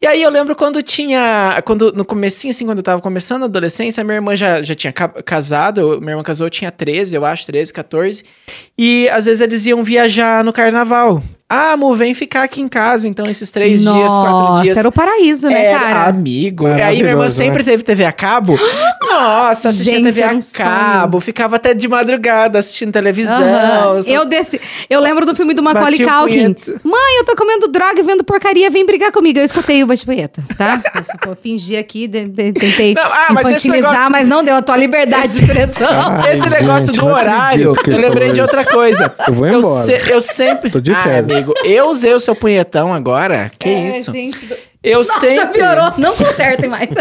E aí eu lembro quando tinha. Quando, no comecinho, assim, quando eu tava começando a adolescência, minha irmã já, já tinha ca- casado. Minha irmã casou, eu tinha 13, eu acho, 13, 14. E às vezes eles iam viajar no carnaval. Ah, amor, vem ficar aqui em casa, então, esses três dias, quatro Nossa, dias. era o paraíso, né, Era, cara? amigo. E aí minha irmã Maravilhoso, sempre né? teve TV a cabo. Nossa, assistia Gente, TV a um cabo. Ficava até de madrugada assistindo televisão. Aham. Eu desci. Eu lembro do filme do Macaulay Culkin. punheta. Mãe, eu tô comendo droga e vendo porcaria, vem brigar comigo. Eu escutei o bate-punheta, tá? Eu fingir aqui, de- de- tentei Não, ah, mas esse infantilizar, negócio- mas não deu a tua liberdade de expressão. Ai, Esse negócio gente, do horário, eu lembrei de outra coisa. Eu vou embora. se- eu sempre. Tô de ah, férias. Amigo, eu usei o seu punhetão agora. Que isso? É, gente, do- Eu Nossa, sempre. piorou. Não consertem mais.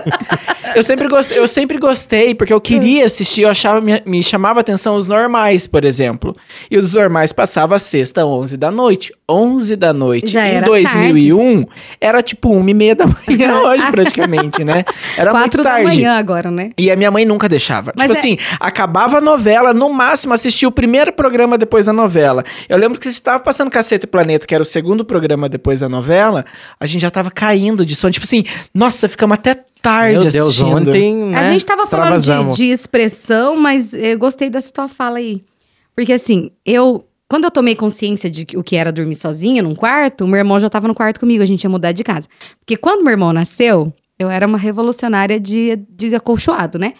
Eu sempre, gostei, eu sempre gostei, porque eu queria assistir, eu achava, me, me chamava a atenção os normais, por exemplo. E os normais passava sexta, 11 da noite. 11 da noite. Já em era 2001, era tipo 1 e meia da manhã hoje, praticamente, né? Era Quatro muito da tarde. manhã agora, né? E a minha mãe nunca deixava. Mas tipo é- assim, acabava a novela, no máximo assistia o primeiro programa depois da novela. Eu lembro que você estava passando Caceta e Planeta, que era o segundo programa depois da novela, a gente já tava caindo de sono. Tipo assim, nossa, ficamos até tarde Meu Deus, assistindo. ontem, né? A gente tava falando de, de expressão, mas eu gostei dessa tua fala aí. Porque assim, eu. Quando eu tomei consciência de que- o que era dormir sozinha num quarto, o meu irmão já tava no quarto comigo, a gente ia mudar de casa. Porque quando meu irmão nasceu, eu era uma revolucionária de, de acolchoado, né?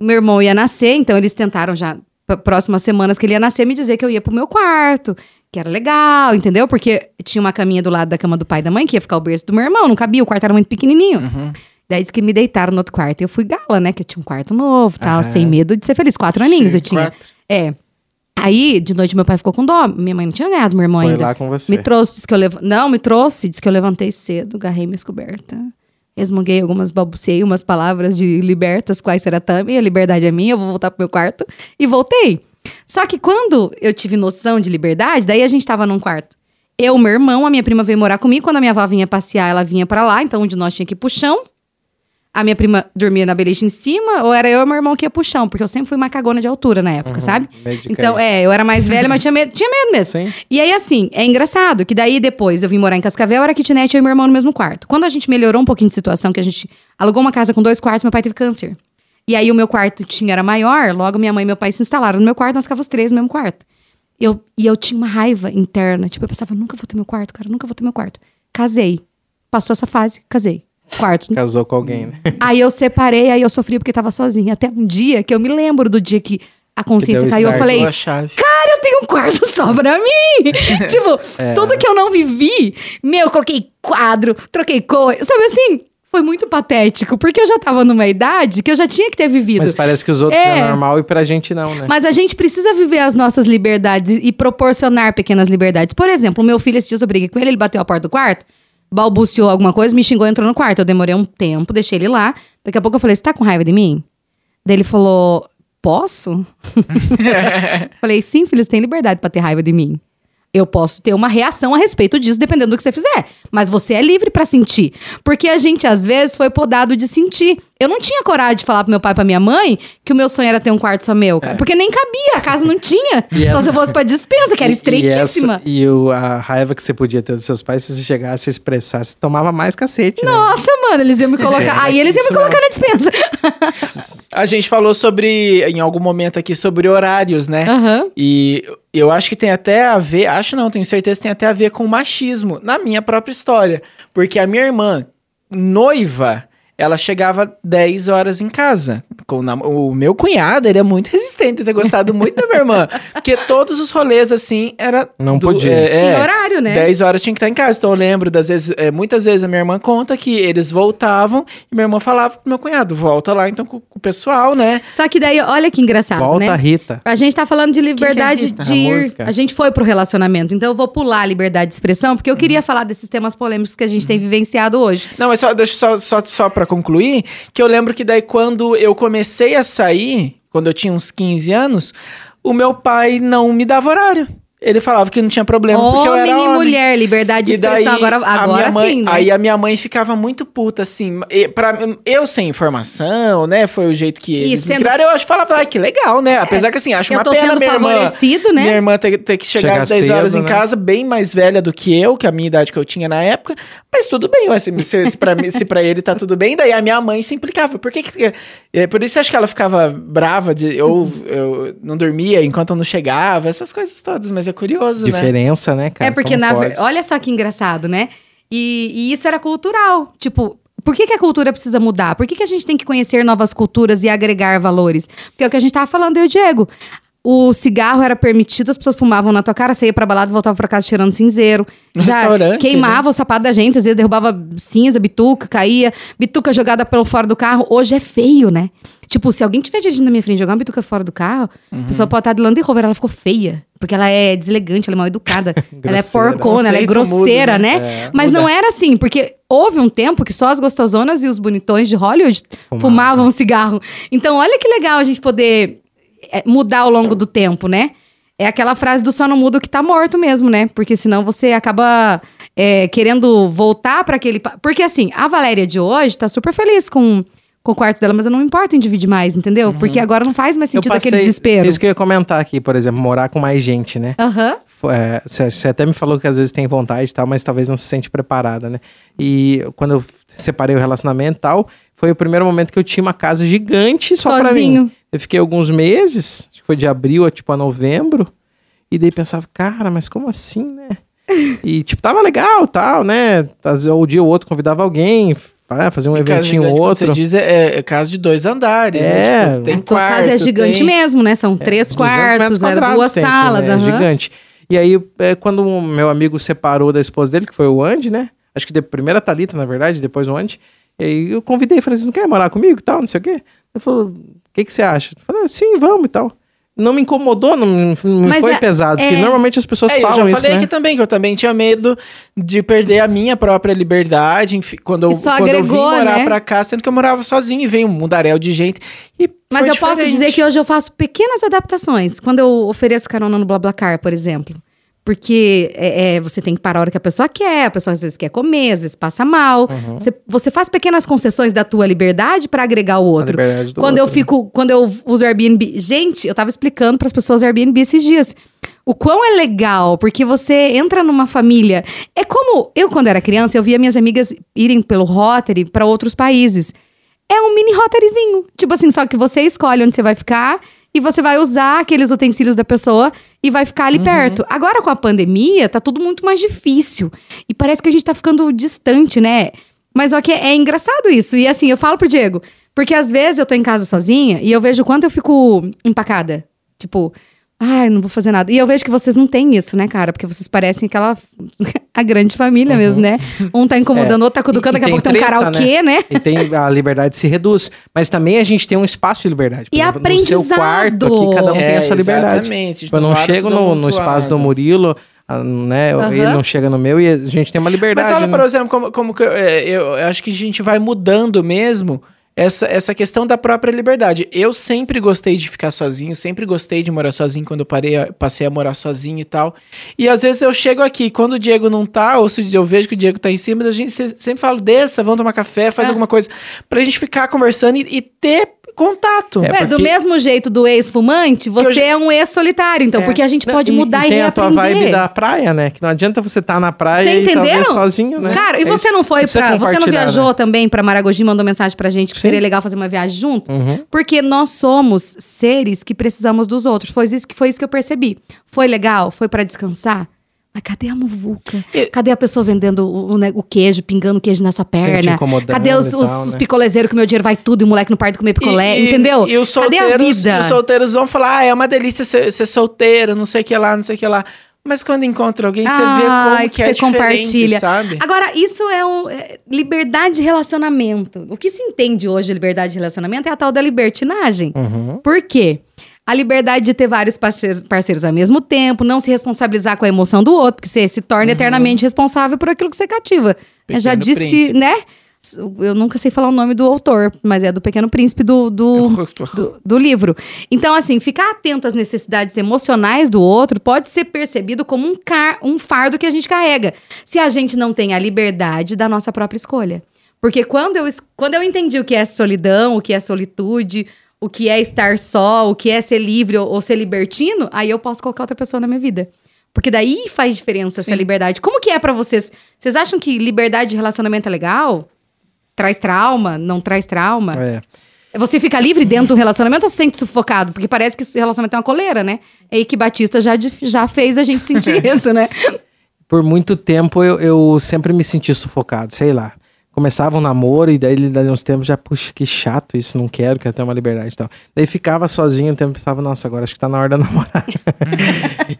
Meu irmão ia nascer, então eles tentaram já, próximas semanas que ele ia nascer, me dizer que eu ia pro meu quarto, que era legal, entendeu? Porque tinha uma caminha do lado da cama do pai e da mãe, que ia ficar o berço do meu irmão, não cabia, o quarto era muito pequenininho. Uhum. Daí disse que me deitaram no outro quarto. Eu fui gala, né? Que eu tinha um quarto novo, tal, sem medo de ser feliz. Quatro aninhos eu tinha. Quatro. É. Aí, de noite, meu pai ficou com dó. Minha mãe não tinha ganhado meu irmão Foi ainda. lá com você. Me trouxe, disse que eu levo... Não, me trouxe, disse que eu levantei cedo, agarrei minha coberta. Resmunguei algumas, balbuciei umas palavras de libertas, quais será também, a liberdade é minha, eu vou voltar pro meu quarto. E voltei. Só que quando eu tive noção de liberdade, daí a gente tava num quarto. Eu, meu irmão, a minha prima veio morar comigo. Quando a minha avó vinha passear, ela vinha pra lá. Então, um de nós tinha que ir pro chão. A minha prima dormia na beliche em cima, ou era eu e meu irmão que ia pro chão, porque eu sempre fui uma cagona de altura na época, sabe? medo de Então, é, eu era mais velha, mas tinha medo, tinha medo mesmo. Sim. E aí, assim, é engraçado que daí depois eu vim morar em Cascavel, era kitnet eu e meu irmão no mesmo quarto. Quando a gente melhorou um pouquinho de situação, que a gente alugou uma casa com dois quartos, meu pai teve câncer. E aí o meu quarto tinha, era maior, logo minha mãe e meu pai se instalaram no meu quarto, nós ficávamos os três no mesmo quarto. Eu, e eu tinha uma raiva interna, tipo, eu pensava, nunca vou ter meu quarto, cara, nunca vou ter meu quarto. Casei. Passou essa fase, casei. Quarto. Casou com alguém, né? Aí eu separei, aí eu sofri porque tava sozinha. Até um dia que eu me lembro do dia que a consciência caiu, eu falei, cara, eu tenho um quarto só pra mim. tipo, tudo que eu não vivi, meu, coloquei quadro, troquei cor, sabe assim? Foi muito patético, porque eu já tava numa idade que eu já tinha que ter vivido. Mas Mas, parece que os outros é, É. normal e pra gente não, né? a gente precisa viver as nossas liberdades e proporcionar pequenas liberdades. Por exemplo, o meu filho, esse dia eu briguei com ele, ele bateu a porta do quarto, balbuciou alguma coisa, me xingou, entrou no quarto. Eu demorei um tempo, deixei ele lá. Daqui a pouco eu falei, você tá com raiva de mim? Daí ele falou, posso? Falei, sim, filho, você tem liberdade pra ter raiva de mim. Eu posso ter uma reação a respeito disso, dependendo do que você fizer. Mas você é livre pra sentir. Porque a gente, às vezes, foi podado de sentir. Eu não tinha coragem de falar pro meu pai e pra minha mãe que o meu sonho era ter um quarto só meu. cara. Porque nem cabia, a casa não tinha. E Só essa- se eu fosse pra dispensa, que era E- estreitíssima. E, essa- e o- a raiva que você podia ter dos seus pais, se você chegasse a expressar, você tomava mais cacete, né? Nossa, mano, eles iam me colocar. aí eles iam me isso colocar na dispensa. A gente falou sobre, em algum momento aqui, sobre horários, né? Aham. E eu acho que tem até a ver, acho não, tenho certeza que tem até a ver com machismo na minha própria história. Porque a minha irmã, noiva, ela chegava 10 horas em casa. O meu cunhado, ele é muito resistente, ter gostado muito da minha irmã. Porque todos os rolês, assim, era... Não podia. é, Tinha é, horário, né? 10 horas tinha que estar em casa. Então eu lembro das vezes, é, muitas vezes a minha irmã conta que eles voltavam e minha irmã falava pro meu cunhado, volta lá então com, com o pessoal, né? Só que daí, olha que engraçado, Volta, né? Rita. A gente tá falando de liberdade Rita? de A ir. música. A gente foi pro relacionamento. Então eu vou pular a liberdade de expressão, porque eu Uhum. queria falar desses temas polêmicos que a gente tem vivenciado hoje. Não, mas só, deixa só, só, só pra concluir, que eu lembro que daí quando eu comecei a sair, quando eu tinha uns 15 anos, o meu pai não me dava horário. Ele falava que não tinha problema porque eu era Homem e homem. mulher, liberdade de E daí, expressão. Agora, a agora minha mãe, sim, né? Aí a minha mãe ficava muito puta, assim. E pra, eu sem informação, né? Foi o jeito que eles sendo- me criaram. Eu acho que falava, ai, que legal, né? Apesar que, assim, acho uma pena sendo minha irmã... né? Minha irmã ter, ter que chegar Chegar às 10 horas cedo, em né? casa, bem mais velha do que eu, que a minha idade que eu tinha na época. Mas tudo bem, se, se, se, pra, mim- se pra ele tá tudo bem, daí a minha mãe se implicava. Por que que... É, por isso acho que ela ficava brava, de, ou eu não dormia enquanto eu não chegava, essas coisas todas. Mas é curioso, né? Diferença, né, cara? é porque, na pode? olha só que engraçado, né? E, e isso era cultural. Tipo, por que, que a cultura precisa mudar? Por que, que a gente tem que conhecer novas culturas e agregar valores? Porque é o que a gente tava falando, eu e o Diego. O cigarro era permitido, as pessoas fumavam na tua cara, você ia pra balada e voltava pra casa cheirando cinzeiro. No Já queimava o sapato da gente, às vezes derrubava cinza, bituca, caía, bituca jogada pelo fora do carro. Hoje é feio, né? Tipo, se alguém tiver dirigindo na minha frente e jogar uma bituca fora do carro, Uhum. a pessoa pode estar de Land Rover, ela ficou feia. Porque ela é deselegante, ela é mal educada. ela é porcona, ela é muda, grosseira, né? né? É, Mas muda. não era assim, porque houve um tempo que só as gostosonas e os bonitões de Hollywood Fumavam. fumavam cigarro. Então, olha que legal a gente poder mudar ao longo do tempo, né? É aquela frase do só não muda o que tá morto mesmo, né? Porque senão você acaba é, querendo voltar para aquele. Porque assim, a Valéria de hoje tá super feliz com, com o quarto dela, mas eu não importo em dividir mais, entendeu? Porque agora não faz mais sentido passei, aquele desespero. Isso que eu ia comentar aqui, por exemplo, morar com mais gente, né? Aham. É, Você até me falou que às vezes tem vontade e tal, mas talvez não se sente preparada, né? E quando eu separei o relacionamento e tal, foi o primeiro momento que eu tinha uma casa gigante só pra Sozinho. mim. Eu fiquei alguns meses, acho que foi de abril a tipo a novembro, e daí pensava, cara, mas como assim, né? E tipo, tava legal tal, né? Às vezes, um dia ou outro convidava alguém, fa- fazer um E eventinho gigante, ou quando Você outro. diz é, é casa de dois andares. É. né? Tipo, tem A tua casa é quarto, gigante tem- mesmo, né? São três 200 quartos, metros era duas aqui, salas. né? É aham. gigante. E aí, é, quando o meu amigo separou da esposa dele, que foi o Andy, né? Acho que de, primeiro a Thalita, na verdade, depois o Andy. E aí eu convidei, falei, você não quer morar comigo e tal, não sei o quê? Ele falou, o que, que você acha? Eu falei, sim, vamos e tal. Não me incomodou, não, não me Mas foi é- pesado, porque é- normalmente as pessoas É, eu já falam isso, falei né? aqui também, que eu também tinha medo de perder a minha própria liberdade enfim, quando, eu, E só quando eu vim agregou, morar né? pra cá, sendo que eu morava sozinho e veio um mundaréu de gente. E Mas foi eu posso diferente. dizer que hoje eu faço pequenas adaptações. Quando eu ofereço carona no BlaBlaCar, por exemplo. Porque é, é, você tem que parar a hora que a pessoa quer, a pessoa às vezes quer comer, às vezes passa mal. Uhum. Você, você faz pequenas concessões da tua liberdade pra agregar o outro. liberdade do Quando eu outro, né? fico, quando eu uso Airbnb, gente, eu tava explicando pras pessoas o Airbnb esses dias. O quão é legal, porque você entra numa família. É como eu quando era criança, eu via minhas amigas irem pelo Rotary pra outros países. É um mini Rotaryzinho. Tipo assim, só que você escolhe onde você vai ficar e você vai usar aqueles utensílios da pessoa e vai ficar ali perto. Agora com a pandemia, tá tudo muito mais difícil. E parece que a gente tá ficando distante, né? Mas só que é, é engraçado isso. E assim, eu falo pro Diego, porque às vezes eu tô em casa sozinha e eu vejo o quanto eu fico empacada. Tipo, ai, não vou fazer nada. E eu vejo que vocês não têm isso, né, cara? Porque vocês parecem aquela. a grande família mesmo, né? Um tá incomodando, o outro tá cutucando, daqui a pouco tem um karaokê, né? E tem a liberdade se reduz. Mas também a gente tem um espaço de liberdade. Por E exemplo, No seu quarto aprendizado. aqui, cada um tem É, a sua liberdade. Exatamente. Tipo, eu não chego no, no espaço do Murilo, ah, né? Aham. Ele não chega no meu e a gente tem uma liberdade. Mas olha, né? por exemplo, como, como que eu, é, eu acho que a gente vai mudando mesmo essa, essa questão da própria liberdade. Eu sempre gostei de ficar sozinho, sempre gostei de morar sozinho quando eu parei, passei a morar sozinho e tal. E às vezes eu chego aqui, quando o Diego não tá, ou se eu vejo que o Diego tá em cima, a gente se- sempre fala, desça, vamos tomar café, faz É. alguma coisa, pra gente ficar conversando e, e ter contato. É, Ué, do mesmo jeito do ex-fumante, você eu- é um ex-solitário, então, É. porque a gente Não, pode e- mudar e, e tem a tua reaprender. vibe da praia, né? Que não adianta você estar na praia Você e talvez sozinho, né? Cara, e É você não foi precisa pra. Você não viajou né? também pra Maragogi, mandou mensagem pra gente que Sim. seria legal fazer uma viagem junto? Uhum. Porque nós somos seres que precisamos dos outros. Foi isso, que- foi isso que eu percebi. Foi legal? Foi pra descansar? Mas cadê a muvuca? E- Cadê a pessoa vendendo o, o ne- o queijo, pingando queijo na sua perna? incomodando Cadê os, e os, tal, os né? picolezeiros que o meu dinheiro vai tudo e o moleque no parque comer picolé? E- e- entendeu? E os Cadê a solteiros, vida? os solteiros vão falar, ah, é uma delícia ser, ser solteiro, não sei o que lá, não sei o que lá. Mas quando encontra alguém, você vê Ai, como que que, é você compartilha. sabe? Agora, isso é, um, é liberdade de relacionamento. O que se entende hoje de liberdade de relacionamento é a tal da libertinagem. Uhum. Por quê? A liberdade de ter vários parceiros, parceiros ao mesmo tempo, não se responsabilizar com a emoção do outro, que você se torna eternamente responsável por aquilo que você cativa. Eu já Uhum. Pequeno disse, Príncipe. né? Eu nunca sei falar o nome do autor, mas é do Pequeno Príncipe do, do, do, do livro. Então, assim, ficar atento às necessidades emocionais do outro pode ser percebido como um, car um fardo que a gente carrega, se a gente não tem a liberdade da nossa própria escolha. Porque quando eu, quando eu entendi o que é solidão, o que é solitude, o que é estar só, o que é ser livre ou, ou ser libertino, aí eu posso colocar outra pessoa na minha vida. Porque daí faz diferença essa Sim. liberdade. Como que é pra vocês? Vocês acham que liberdade de relacionamento é legal? Traz trauma? Não traz trauma? É. Você fica livre dentro do relacionamento ou se sente sufocado? Porque parece que esse relacionamento é uma coleira, né? E que Batista já, já fez a gente sentir isso, né? Por muito tempo eu, eu sempre me senti sufocado, sei lá. Começava um namoro e daí ele dali uns tempos já, puxa, que chato isso, não quero, quero ter uma liberdade e tal. Daí ficava sozinho um tempo e pensava, nossa, agora acho que tá na hora da namorar.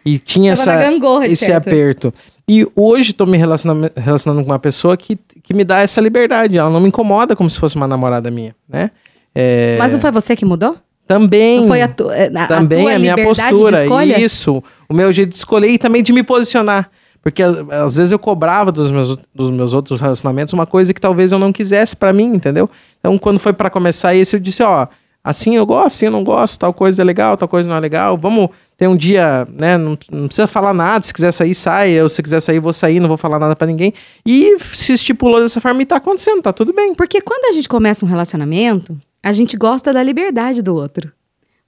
e tinha Tava essa, gangorra, esse certo. aperto. E hoje tô me relacionando, relacionando com uma pessoa que, que me dá essa liberdade. Ela não me incomoda como se fosse uma namorada minha, né? É, Mas não foi você que mudou? Também. Não foi a, tu, é, a, também a tua a minha postura, isso, o meu jeito de escolher e também de me posicionar. Porque às vezes eu cobrava dos meus, dos meus outros relacionamentos uma coisa que talvez eu não quisesse pra mim, entendeu? Então quando foi pra começar esse eu disse, ó, assim eu gosto, assim eu não gosto, tal coisa é legal, tal coisa não é legal, vamos ter um dia, né, não, não precisa falar nada, se quiser sair, sai, eu se quiser sair, vou sair, não vou falar nada pra ninguém. E se estipulou dessa forma e tá acontecendo, tá tudo bem. Porque quando a gente começa um relacionamento, a gente gosta da liberdade do outro.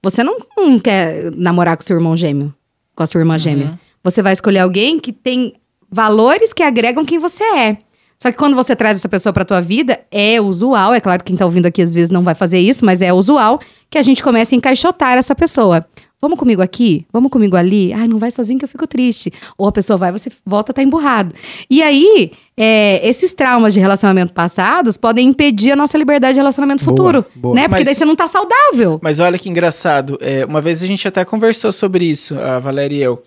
Você não, não quer namorar com seu irmão gêmeo, com a sua irmã gêmea. Você vai escolher alguém que tem valores que agregam quem você é. Só que quando você traz essa pessoa pra tua vida, é usual, é claro que quem tá ouvindo aqui às vezes não vai fazer isso, mas é usual que a gente comece a encaixotar essa pessoa. Vamos comigo aqui? Vamos comigo ali? Ai, não vai sozinho que eu fico triste. Ou a pessoa vai, você volta, tá emburrado. E aí, é, esses traumas de relacionamento passados podem impedir a nossa liberdade de relacionamento Boa, futuro. boa. Né? Porque Mas- daí você não tá saudável. Mas olha que engraçado. é, uma vez a gente até conversou sobre isso, a Valéria e eu.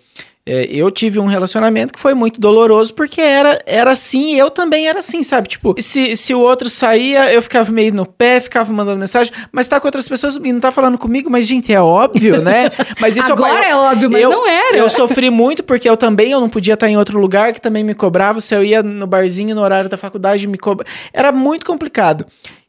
É, eu tive um relacionamento que foi muito doloroso porque era, era assim e eu também era assim, sabe? Tipo, se, se o outro saía, eu ficava meio no pé, ficava mandando mensagem, mas tá com outras pessoas e não tá falando comigo, mas gente, é óbvio, né? Mas isso Agora é óbvio, mas eu, não era. Eu sofri muito porque eu também eu não podia estar em outro lugar que também me cobrava. Se eu ia no barzinho no horário da faculdade, me cobra. Era muito complicado.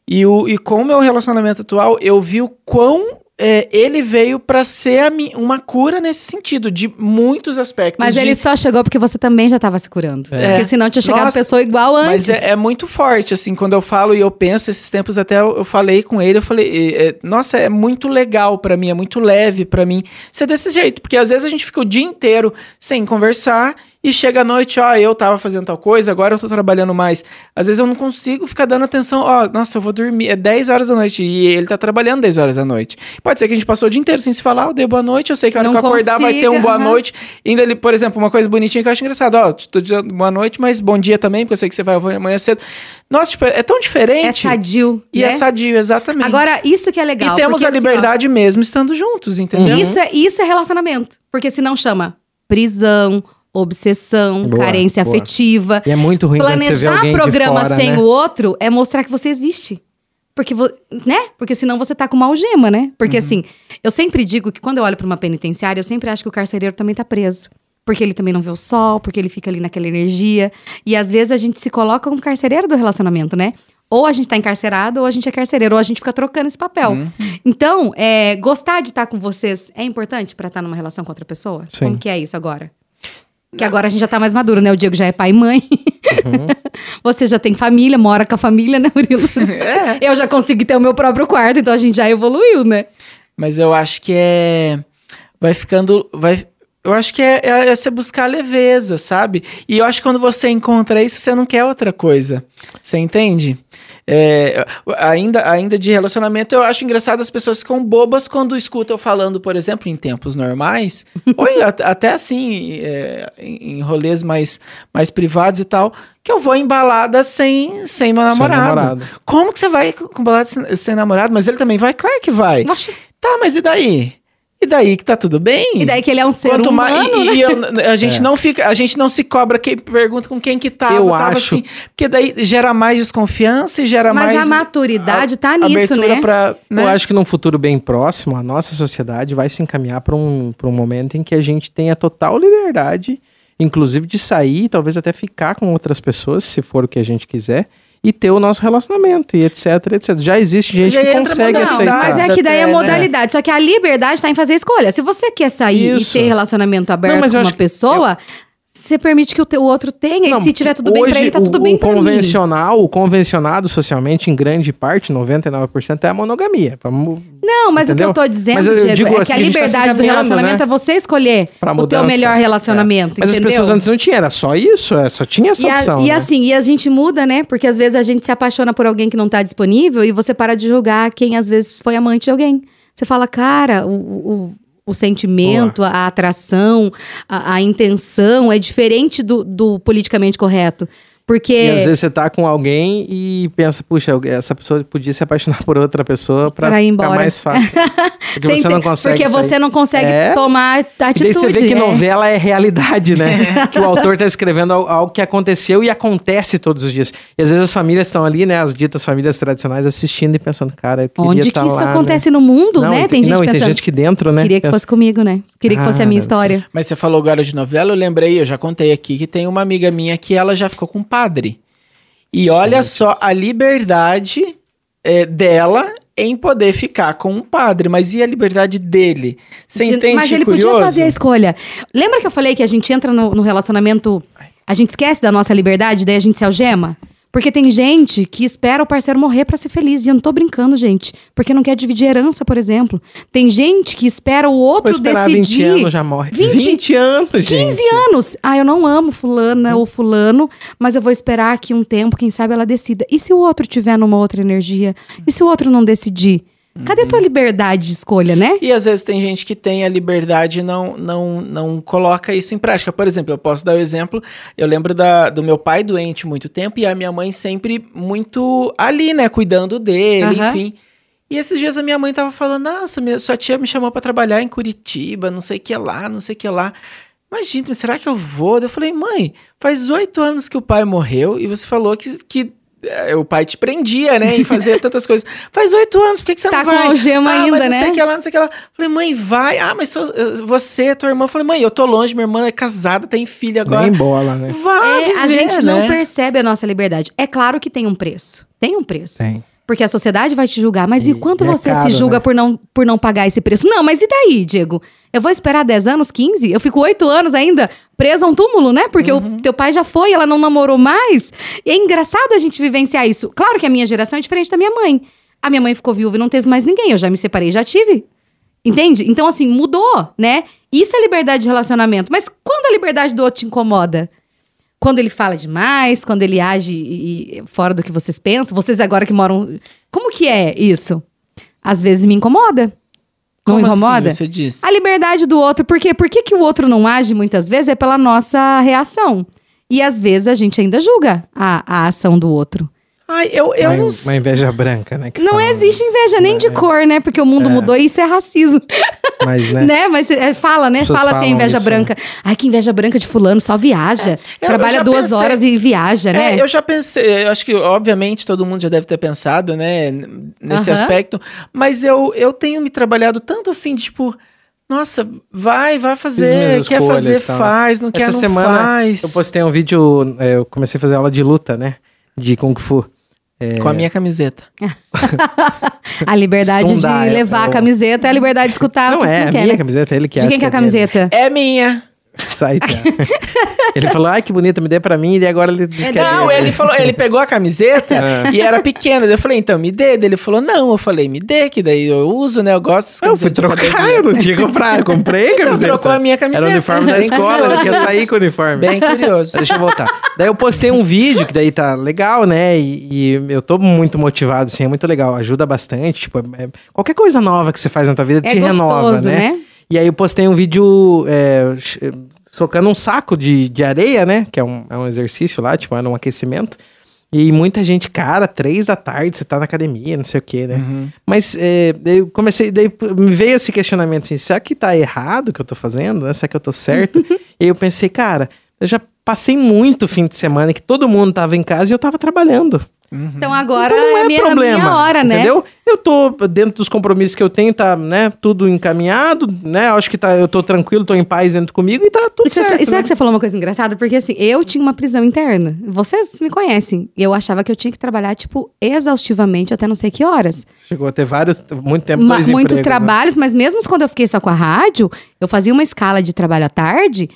E, o, e com o meu relacionamento atual, eu vi o quão é, ele veio pra ser uma cura nesse sentido, de muitos aspectos. Mas de- ele só chegou porque você também já tava se curando. É. Porque senão tinha chegado Nossa, pessoa igual antes. Mas é, é muito forte, assim, quando eu falo e eu penso, esses tempos até eu, eu falei com ele, eu falei, é, nossa, é muito legal pra mim, é muito leve pra mim ser desse jeito, porque às vezes a gente fica o dia inteiro sem conversar e chega à noite, ó, eu tava fazendo tal coisa, agora eu tô trabalhando mais. Às vezes eu não consigo ficar dando atenção, ó, nossa, eu vou dormir, é 10 horas da noite e ele tá trabalhando 10 horas da noite. Pode ser que a gente passou o dia inteiro sem se falar, eu dei boa noite, eu sei que a hora Não que eu acordar vai ter um boa aham. noite. Ainda ele, por exemplo, uma coisa bonitinha que eu acho engraçado, ó, tô dizendo boa noite, mas bom dia também, porque eu sei que você vai amanhã cedo. Nossa, tipo, é tão É diferente. sadio. E né? é sadio, exatamente. Agora, isso que é legal. e temos porque, a assim, ó, liberdade mesmo estando juntos, entendeu? Isso é, isso é relacionamento. Porque senão chama prisão, obsessão, Boa, carência boa. afetiva. E é muito ruim quando você vê Planejar alguém programa de fora, sem né? o outro é mostrar que você existe. Porque, né? Porque senão você tá com uma algema, né? Porque Uhum. assim, eu sempre digo que quando eu olho pra uma penitenciária, eu sempre acho que o carcereiro também tá preso. Porque ele também não vê o sol, porque ele fica ali naquela energia. E às vezes a gente se coloca como carcereiro do relacionamento, né? Ou a gente tá encarcerado, ou a gente é carcereiro, ou a gente fica trocando esse papel. Uhum. Então, é, gostar de estar com vocês é importante pra estar numa relação com outra pessoa? Sim. Como que é isso agora? Que agora a gente já tá mais maduro, né? O Diego já é pai e mãe. Uhum. Você já tem família, mora com a família, né, Murilo? É. Eu já consegui ter o meu próprio quarto, então a gente já evoluiu, né? Mas eu acho que é. Vai ficando. Vai, eu acho que é, é, é você buscar leveza, sabe? E eu acho que quando você encontra isso, você não quer outra coisa. Você entende? É, ainda, ainda de relacionamento, eu acho engraçado as pessoas ficam bobas quando escutam eu falando, por exemplo, em tempos normais, ou em- at- até assim, é, em em rolês mais, mais privados e tal, que eu vou embalada sem, sem meu namorado. namorado. Como que você vai com balada sem, sem namorado? Mas ele também vai? Claro que vai. Oxi. Tá, mas e daí? E daí que tá tudo bem? E daí que ele é um ser Quanto humano, mais, e, né? e eu- a gente não fica, a gente não se cobra quem pergunta com quem que tava, Eu tava acho- assim, porque daí gera mais desconfiança e gera Mas mais a maturidade tá nisso, abertura né? pra, né? Eu acho que num futuro bem próximo, a nossa sociedade vai se encaminhar para um, pra um momento em que a gente tenha total liberdade, inclusive de sair, talvez até ficar com outras pessoas, se for o que a gente quiser, e ter o nosso relacionamento, e etc, etc. Já existe gente Já que consegue modalidade. aceitar. Mas é que daí é né? modalidade. Só que a liberdade tá em fazer escolha. Se você quer sair Isso. e ter relacionamento aberto Não, mas com eu uma pessoa, você permite que o, teu, o outro tenha. Não, e se tiver tudo bem pra ele, tá o- tudo bem o pra mim. convencional, o convencionado socialmente, em grande parte, 99%, é a monogamia. Não, mas Entendeu? o que eu tô dizendo, Mas eu Diego, digo é assim, que a a gente tá liberdade do encaminhando, relacionamento né? é você escolher pra o teu mudança. melhor relacionamento, Mas entendeu? as pessoas antes não tinham, era só isso, é, só tinha essa E, a- opção. e né? assim, e a gente muda, né? Porque às vezes a gente se apaixona por alguém que não tá disponível e você para de julgar quem às vezes foi amante de alguém. Você fala, cara, o, o, o sentimento, a atração, a, a intenção é diferente do, do politicamente correto. Porque. E às vezes você tá com alguém e pensa, puxa, essa pessoa podia se apaixonar por outra pessoa pra, Pra ir ficar embora. mais fácil. Porque você não consegue. Porque sair. você não consegue É. tomar E daí atitude. você vê que é. novela é realidade, né? que o autor tá escrevendo al- algo que aconteceu e acontece todos os dias. E às vezes as famílias estão ali, né? As ditas famílias tradicionais assistindo e pensando, cara, eu queria Onde que tá isso lá, acontece né? no mundo, não, né? Tem gente não, e pensando. tem gente que dentro, né? Queria que pensa- fosse comigo, né? Queria que fosse a minha história. Mas você falou agora de novela, eu lembrei, eu já contei aqui que tem uma amiga minha que ela já ficou com padre. E olha só a liberdade é, dela em poder ficar com um padre, mas e a liberdade dele? Você De- entende Mas ele curioso? podia fazer a escolha. Lembra que eu falei que a gente entra no, no relacionamento, a gente esquece da nossa liberdade, daí a gente se algema? Porque tem gente que espera o parceiro morrer pra ser feliz. E eu não tô brincando, gente. Porque não quer dividir herança, por exemplo. Tem gente que espera o outro decidir. 20 anos já morre. 20 20, anos, 15 gente. anos. Ah, eu não amo fulana ou fulano, mas eu vou esperar aqui um tempo, quem sabe ela decida. E se o outro tiver numa outra energia? E se o outro não decidir? Cadê a tua liberdade de escolha, né? E às vezes tem gente que tem a liberdade e não, não, não coloca isso em prática. Por exemplo, eu posso dar o exemplo, eu lembro da, do meu pai doente muito tempo e a minha mãe sempre muito ali, né, cuidando dele, Aham. enfim. E esses dias a minha mãe tava falando, nossa, minha, sua tia me chamou pra trabalhar em Curitiba, não sei o que lá, não sei o que lá. Mas será que eu vou? Eu falei, mãe, faz oito anos que o pai morreu e você falou que, que o pai te prendia, né, em fazer tantas coisas. Faz oito anos, por que, que você Tá não com vai? algema ah, ainda, mas não né? sei o que lá, não sei o que lá. Falei, mãe, vai. Ah, mas sou- você, tua irmã. Falei, mãe, eu tô longe, minha irmã é casada, tem filho agora. Nem bola, né? Vai, É, a viver, gente não né? percebe a nossa liberdade. É claro que tem um preço. Tem um preço. Tem. Porque a sociedade vai te julgar. Mas e, E- quanto é você caro, se julga né? por, não, por não pagar esse preço? Não, mas e daí, Diego? Eu vou esperar 10 anos, 15? Eu fico 8 anos ainda preso a um túmulo, né? Porque Uhum. o teu pai já foi, ela não namorou mais. E é engraçado a gente vivenciar isso. Claro que a minha geração é diferente da minha mãe. A minha mãe ficou viúva e não teve mais ninguém. Eu já me separei, já tive. Entende? Então, assim, mudou, né? Isso é liberdade de relacionamento. Mas quando a liberdade do outro te incomoda? Quando ele fala demais, quando ele age e- e fora do que vocês pensam, vocês agora que moram. Como que é isso? Às vezes me incomoda. Não Como incomoda? Assim, você disse? A liberdade do outro. Por quê? Por que, que o outro não age muitas vezes? É pela nossa reação. E às vezes a gente ainda julga a, a ação do outro. Ai, eu, eu uma, não uma inveja branca, né? que Não fala, existe inveja nem de cor, né? Porque o mundo mudou e isso é racismo. Mas, né? Né? Mas é, fala, né? As Fala assim, inveja isso, branca. Ai, que inveja branca de fulano, só viaja. eu Trabalha duas pensei- horas e viaja, né? É, eu já pensei, eu acho que obviamente todo mundo já deve ter pensado, né, nesse Aham. aspecto, mas eu, eu tenho me trabalhado tanto assim, tipo, nossa, vai, vai fazer, quer escolhas fazer, tal. faz, não quer, Essa não semana faz. eu postei um vídeo, é, eu comecei a fazer aula de luta, né? De Kung Fu. Com a minha camiseta. A liberdade de levar é a o- camiseta é a liberdade de escutar Não é, a quer, minha né? camiseta, ele que De quem que é a dele. camiseta? É minha. Sai, Pia. Ele falou, ai, que bonita, me dê pra mim, e agora ele disse que é Não, ele falou, ele pegou a camiseta e era pequena. Eu falei, então me dê. Daí Ele falou, não. Eu falei, me dê, que daí eu uso, né? Eu gosto Eu fui trocar, eu não tinha que comprar, eu comprei a Então, camiseta. trocou a minha camiseta. Era o uniforme da escola, ele quer sair com o uniforme. Bem curioso. Deixa eu voltar. Daí eu postei um vídeo que daí tá legal, né? E, e eu tô muito motivado, assim, é muito legal. Ajuda bastante. Tipo, é- é- qualquer coisa nova que você faz na tua vida É te renova, gostoso, né? né? E aí eu postei um vídeo é, ch- socando um saco de, de areia, né? Que é um, é um exercício lá, tipo, era um aquecimento. E muita gente, cara, três da tarde, você tá na academia, não sei o quê, né? Mas é, eu comecei, daí me veio esse questionamento assim, será que tá errado o que eu tô fazendo? Né? Será que eu tô certo? e aí eu pensei, cara, eu já passei muito fim de semana que todo mundo tava em casa e eu tava trabalhando. Então agora Então não é é minha, problema, minha hora, né? Entendeu? Eu tô dentro dos compromissos que eu tenho, tá, né, tudo encaminhado, né? Acho que tá, eu tô tranquilo, tô em paz dentro comigo e tá tudo E você, certo. e sabe né? que você falou uma coisa engraçada? Porque assim, eu tinha uma prisão interna. Vocês me conhecem. Eu achava que eu tinha que trabalhar, tipo, exaustivamente até não sei que horas. Chegou a ter vários, muito tempo, Ma- dois muitos empregos, né? trabalhos, mas mesmo quando eu fiquei só com a rádio, eu fazia uma escala de trabalho à tarde,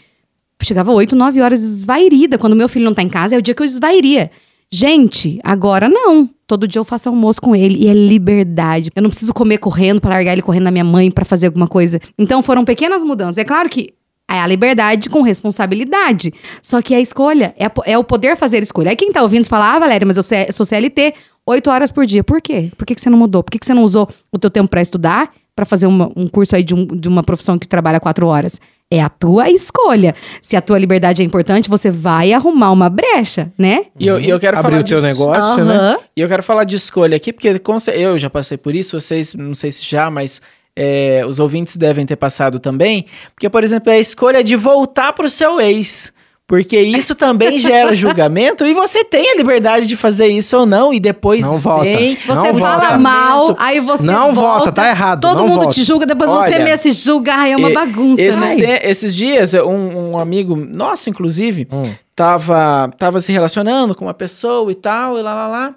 chegava 8, 9 horas esvairida. Quando meu filho não tá em casa, é o dia que eu esvairia. Gente, agora não. Todo dia eu faço almoço com ele e é liberdade. Eu não preciso comer correndo pra largar ele correndo na minha mãe pra fazer alguma coisa. Então foram pequenas mudanças. É claro que é a liberdade com responsabilidade. Só que a escolha é, a é o poder fazer escolha. Aí quem tá ouvindo fala, ah, Valéria, mas eu sou CLT, 8 horas por dia. Por quê? Por que, que você não mudou? Por que, que você não usou o teu tempo pra estudar? Pra fazer uma- um curso aí de, um- de uma profissão que trabalha quatro horas? É a tua escolha. Se a tua liberdade é importante, você vai arrumar uma brecha, né? E eu, e eu quero Abrir falar o teu disso. negócio, né? Aham. E eu quero falar de escolha aqui, porque eu já passei por isso, vocês, não sei se já, mas é, os ouvintes devem ter passado também. Porque, por exemplo, é a escolha de voltar pro seu ex. Porque isso também gera julgamento e você tem a liberdade de fazer isso ou não. E depois Não volta. vem Você Não fala volta. mal, aí você Não volta, volta, tá errado, Todo não mundo volta. te julga, depois você Olha, mesmo se julga. Ai, é uma E- bagunça. Esses, te- esses dias, um, um amigo nosso, inclusive, Hum. tava, tava se relacionando com uma pessoa e tal, e lá, lá, lá.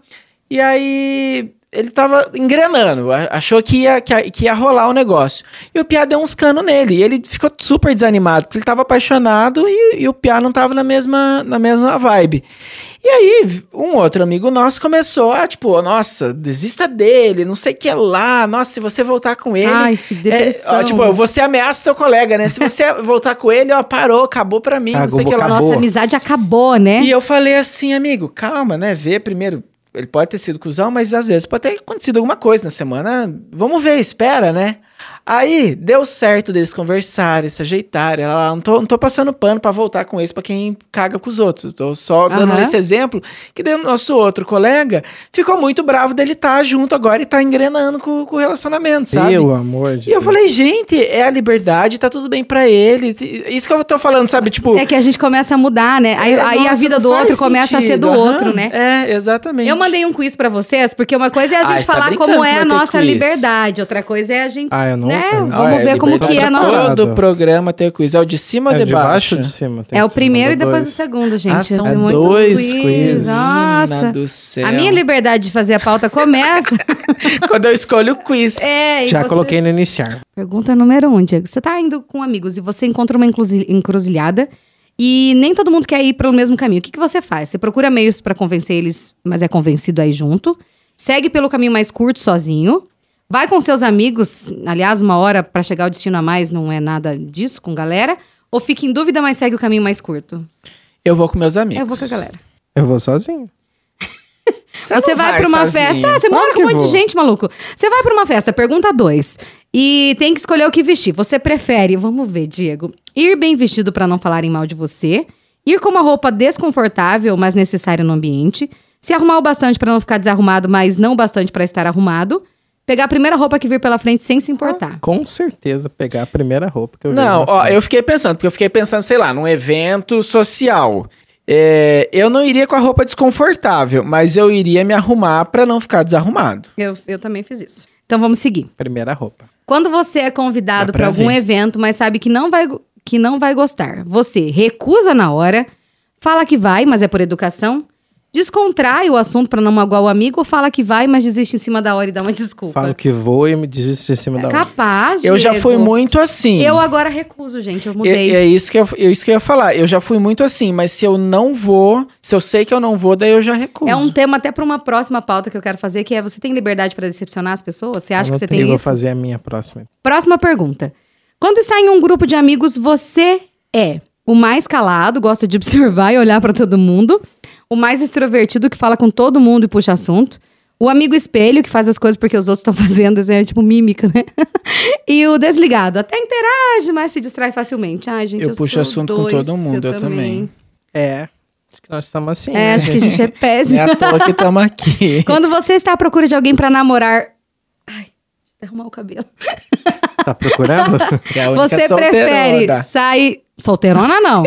E aí ele tava engrenando, a- achou que ia, que, ia- que ia rolar o negócio. E o Piá deu uns canos nele. E ele ficou super desanimado, porque ele tava apaixonado e, e o Piá não tava na mesma, na mesma vibe. E aí, um outro amigo nosso começou a, tipo, nossa, desista dele, não sei o que lá, nossa, se você voltar com ele. Ai, que depressão. É, ó, tipo, você ameaça seu colega, né? Se você voltar com ele, ó, parou, acabou pra mim, não sei o que lá. Nossa amizade acabou, né? E eu falei assim, amigo, calma, né? Vê primeiro. Ele pode ter sido cuzão, mas às vezes pode ter acontecido alguma coisa na semana. Vamos ver, espera, né? Aí, deu certo deles conversarem, se ajeitarem. Ela, não, tô, não tô passando pano pra voltar com esse pra quem caga com os outros. Tô só dando Aham. esse exemplo. Que o nosso outro colega ficou muito bravo dele estar junto agora e tá engrenando com, com o relacionamento, sabe? Pelo amor de E eu falei, gente, é a liberdade, tá tudo bem pra ele. Isso que eu tô falando, sabe? Tipo. É que a gente começa a mudar, né? Aí, é, aí a nossa, vida não do outro começa a ser do sentido, aham. outro, né? É, exatamente. Eu mandei um quiz pra vocês, porque uma coisa é a Ah, gente tá falar brincando como é a nossa quiz. liberdade, outra coisa é a gente, Ah, eu não- né? eu- Vamos Ah, é, ver como que é a nossa... Todo programa tem quiz. É o de cima ou É de de baixo baixo? ou de cima? Tem É o primeiro e depois o segundo, gente. Ah, são muitos dois quiz. quizzes. Nossa. Mina do céu. A minha liberdade de fazer a pauta começa. Quando eu escolho o quiz. é, Já vocês- coloquei no iniciar. Pergunta número um, Diego. Você tá indo com amigos e você encontra uma encruzi- encruzilhada e nem todo mundo quer ir pelo mesmo caminho. O que, que você faz? Você procura meios pra convencer eles, mas é convencido aí junto. Segue pelo caminho mais curto sozinho. Vai com seus amigos. Aliás, uma hora pra chegar ao destino a mais não é nada disso com galera. Ou fica em dúvida, mas segue o caminho mais curto. Eu vou com meus amigos. Eu vou com a galera. Eu vou sozinho. Você não vai, vai pra uma sozinho. festa. Ah, você Claro mora com um monte vou. de gente, maluco. Você vai pra uma festa, pergunta dois. E tem que escolher o que vestir. Você prefere, vamos ver, Diego, ir bem vestido pra não falarem mal de você, ir com uma roupa desconfortável, mas necessária no ambiente, se arrumar o bastante pra não ficar desarrumado, mas não bastante pra estar arrumado, pegar a primeira roupa que vir pela frente sem se importar. Com certeza pegar a primeira roupa que eu Não, ó, eu fiquei pensando, porque eu fiquei pensando, sei lá, num evento social. É, eu não iria com a roupa desconfortável, mas eu iria me arrumar pra não ficar desarrumado. Eu, eu também fiz isso. Então vamos seguir. Primeira roupa. Quando você é convidado para algum evento, mas sabe que não vai que não vai gostar, você recusa na hora, fala que vai, mas é por educação, descontrai o assunto pra não magoar o amigo ou fala que vai, mas desiste em cima da hora e dá uma desculpa? Falo que vou e me desisto em cima da hora. Capaz, Eu já fui muito assim. Eu agora recuso, gente. Eu É, mudei. é isso que eu, é isso que eu ia falar. Eu já fui muito assim, mas se eu não vou, se eu sei que eu não vou, daí eu já recuso. É um tema até pra uma próxima pauta que eu quero fazer, que é você tem liberdade pra decepcionar as pessoas? Você acha que você tem vou isso? fazer a minha próxima. Próxima pergunta. Quando está em um grupo de amigos, você é o mais calado, gosta de observar e olhar pra todo mundo, o mais extrovertido que fala com todo mundo e puxa assunto, o amigo espelho que faz as coisas porque os outros estão fazendo, é tipo mímica, né? e o desligado, até interage, mas se distrai facilmente. Ai, gente, Eu eu, puxo sou assunto com dois, todo mundo, eu também. É. Acho que nós estamos assim. É, né, acho que a gente é péssimo. é à toa que estamos aqui. Quando você está à procura de alguém pra namorar. Eu arrumar o cabelo. Tá procurando? É a única Você solteirona. prefere sair. Solteirona, não.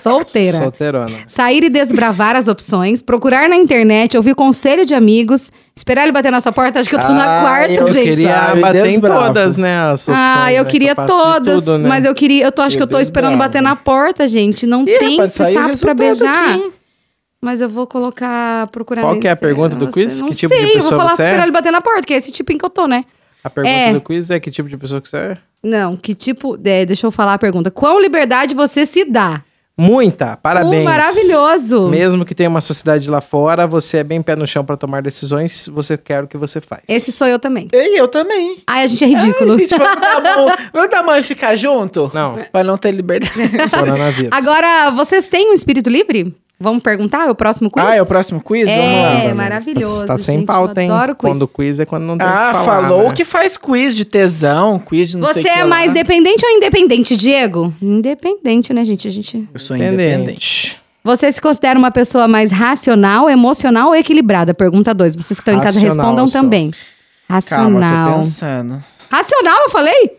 Solteira. Solteirona. Sair e desbravar as opções, procurar na internet, ouvir conselho de amigos, esperar ele bater na sua porta. Acho que eu tô na Ah, quarta, eu Eu gente. queria Sabe, bater em todas, né? As opções, ah, eu né, queria que eu todas, tudo, né? mas eu queria, eu tô, acho Eu que eu tô esperando bater na porta, gente. Não Ih, tem rapaz, o sapo pra beijar. aqui? Mas eu vou colocar procurar. Qual na que é a pergunta do quiz? Não Que tipo de sei, eu vou pessoa falar você é? esperar ele bater na porta, que é esse tipo em que eu tô, né? A pergunta É. do quiz é que tipo de pessoa que você é? Não, que tipo. é, deixa eu falar a pergunta. Qual liberdade você se dá? Muita, parabéns. Um maravilhoso. Mesmo que tenha uma sociedade lá fora, você é bem pé no chão pra tomar decisões, você quer o que você faz. Esse sou eu também. E eu também. Ai, a gente é ridículo. Ai, gente, vamos dar a mão, vamos dar a mão e ficar junto? Não, Pra não ter liberdade. coronavírus. Agora, vocês têm um espírito livre? Vamos perguntar? É o próximo quiz? Ah, é o próximo quiz? É, Vamos lá. maravilhoso. Tá sem gente, pauta, eu hein? adoro quiz. Quando o quiz é quando não tem o Ah, que falar, falou né? que faz quiz de tesão, quiz de não Você sei o que é lá. mais dependente ou independente, Diego? Independente, né, gente? A gente... Eu sou independente. Independente. Você se considera uma pessoa mais racional, emocional ou equilibrada? Pergunta 2. Vocês que estão em casa Racional, respondam também. Calma, tô Racional. pensando. Racional, eu falei?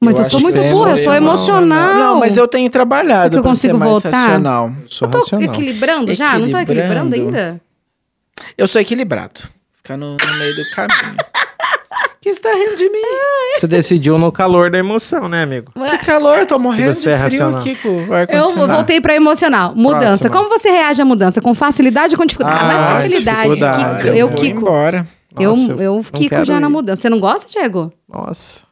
Mas eu, acho sou muito é burra, eu sou emocional. Não, mas eu tenho É trabalhado que eu consigo mais voltar? racional. Eu sou Eu tô racional. equilibrando já? Não tô equilibrando Equilibrando. ainda? Eu sou equilibrado. Ficar no, no meio do caminho. que você tá rindo de mim? Você decidiu no calor da emoção, né, amigo? Que calor, eu tô morrendo você é de frio racional. aqui com o Eu ar-condicionado. voltei pra emocional. Mudança. Próxima. Como você reage à mudança? Com facilidade ou com dificuldade? Ah, Ah, mais facilidade. dificuldade. Kiko- eu eu vou Kiko. embora. Eu, Nossa, eu não Kiko quero já na ir. mudança. Você não gosta, Diego? Nossa.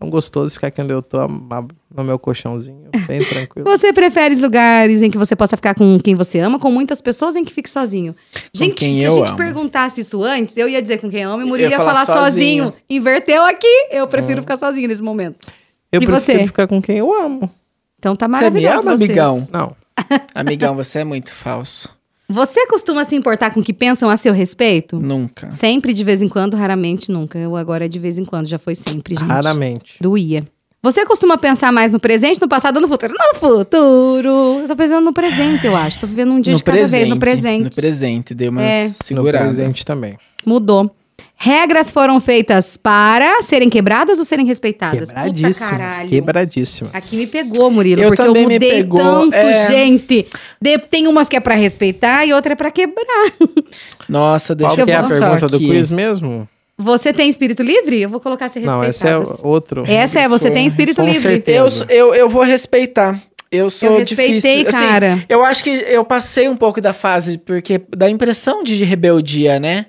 Tão gostoso ficar aqui onde eu tô, no meu colchãozinho, bem tranquilo. Você prefere lugares em que você possa ficar com quem você ama, com muitas pessoas em que fique sozinho? Gente, quem se a gente amo. perguntasse isso antes, eu ia dizer com quem ama e Murilo ia ia falar, falar sozinho. sozinho. Inverteu aqui. Eu prefiro ficar sozinho nesse momento. Eu E prefiro você? ficar com quem eu amo. Então tá Você me maravilhoso ama, vocês. amigão? Não. Amigão, você é muito falso. Você costuma se importar com o que pensam a seu respeito? Nunca. Sempre, de vez em quando, raramente, nunca. Eu agora é de vez em quando, já foi sempre, gente. Raramente. Doía. Você costuma pensar mais no presente, no passado ou no futuro? No futuro! Eu tô pensando no presente, eu acho. Tô vivendo um dia de cada vez no presente. No presente, dei uma É. No presente também. Mudou. Regras foram feitas para serem quebradas ou serem respeitadas? Puta Quebradíssimas. caralho. Quebradíssimas. Aqui me pegou, Murilo, Eu porque eu mudei pegou, tanto, é. gente. De- tem umas que é pra respeitar e outra é pra quebrar. Nossa, deixa Qual eu que é a pergunta do aqui. quiz mesmo? Você tem espírito livre? Eu vou colocar ser Não, respeitadas. esse é outro. Essa é, você tem espírito Com livre. certeza. Eu, eu, eu vou respeitar. Eu sou Eu respeitei, difícil. Assim, cara. eu acho que eu passei um pouco da fase, porque dá impressão de rebeldia, né?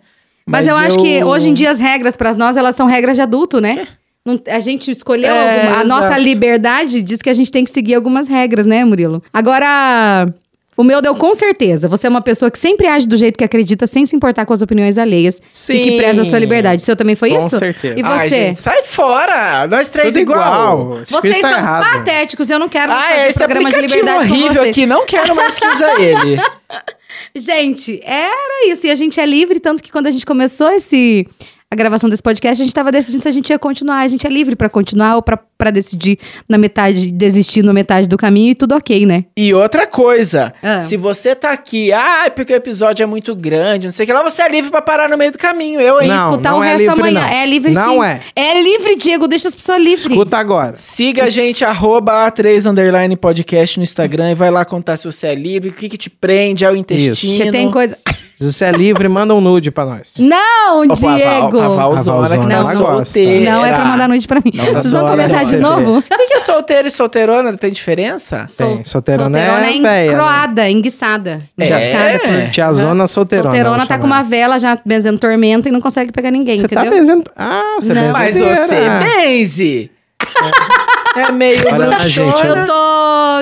Mas, eu, acho que hoje em dia as regras para nós, elas são regras de adulto, né? Não- a gente escolheu É, alguma- a nossa exato. liberdade diz que a gente tem que seguir algumas regras, né, Murilo? Agora, o meu deu com certeza. Você é uma pessoa que sempre age do jeito que acredita, sem se importar com as opiniões alheias e que Sim. preza a sua liberdade. O seu também foi Com isso? certeza. E Ai, você? gente, sai fora! Nós três Tudo igual. igual. Vocês são errado. patéticos, eu não quero mais Ah, fazer esse programa de liberdade com horrível você. aqui, não quero mais que usa ele. Gente, era isso. E a gente é livre, tanto que quando a gente começou esse a gravação desse podcast, a gente tava decidindo se a gente ia continuar. A gente é livre pra continuar ou pra, pra decidir na metade, desistir na metade do caminho e tudo ok, né? E outra coisa, Ah. se você tá aqui, ah, porque o episódio é muito grande, não sei o que lá, você é livre pra parar no meio do caminho. Eu? Não, Escutar não o é resto livre, amanhã. não. É livre Não sim. é. É livre, Diego, deixa as pessoas livres. Escuta agora. Siga a gente, arroba A3 Underline Podcast no Instagram e vai lá contar se você é livre, o que, que te prende ao intestino. Você tem coisa. Se você é livre, manda um nude pra nós. Não, Opa, a Val- Diego! A Valzona que tá gosta. solteira. Não é pra mandar nude pra mim. Não, tá Vocês vão zoando, começar de novo? O que que é solteiro e solteirona? Tem diferença? Tem, solteirona é solteirona véia, né? encroada, enguiçada. É. Por... Tiazona solteirona. Solteirona vamos tá com chamar. uma vela já benzendo tormenta e não consegue pegar ninguém, Você entendeu? tá benzendo... Ah, você Não. Mas você benze! É meio Olha lá, gente, Eu tô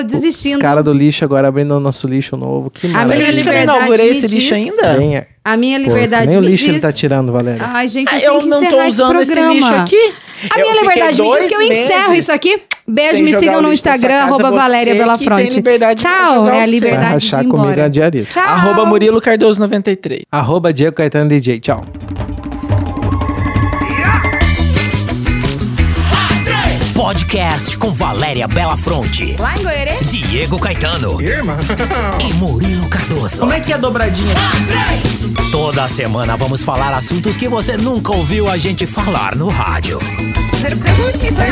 Os desistindo. caras do lixo agora abrindo o nosso lixo novo. Que A minha que eu não liberdade inaugurei esse lixo ainda? Bem, A minha Pô, liberdade nem o lixo ele diz- tá tirando, Valéria. Ai, gente, eu, Ah, tenho eu que não tô usando esse esse lixo aqui. A Eu minha liberdade me diz que eu encerro isso aqui. Beijo, me sigam no Instagram, casa, arroba Valéria que Bela tem Fronte. liberdade pra Tchau, é a liberdade Vai de ir rachar comigo embora. a diarista. Tchau. Arroba Murilo Cardoso 93. Arroba Diego Caetano DJ. Tchau. Podcast com Valéria Belafronte, Lá em Goiânia. Diego Caetano e Murilo Cardoso. Como é que é a dobradinha aqui? Toda semana vamos falar assuntos que você nunca ouviu a gente falar no rádio. Você não precisa curtir, Sai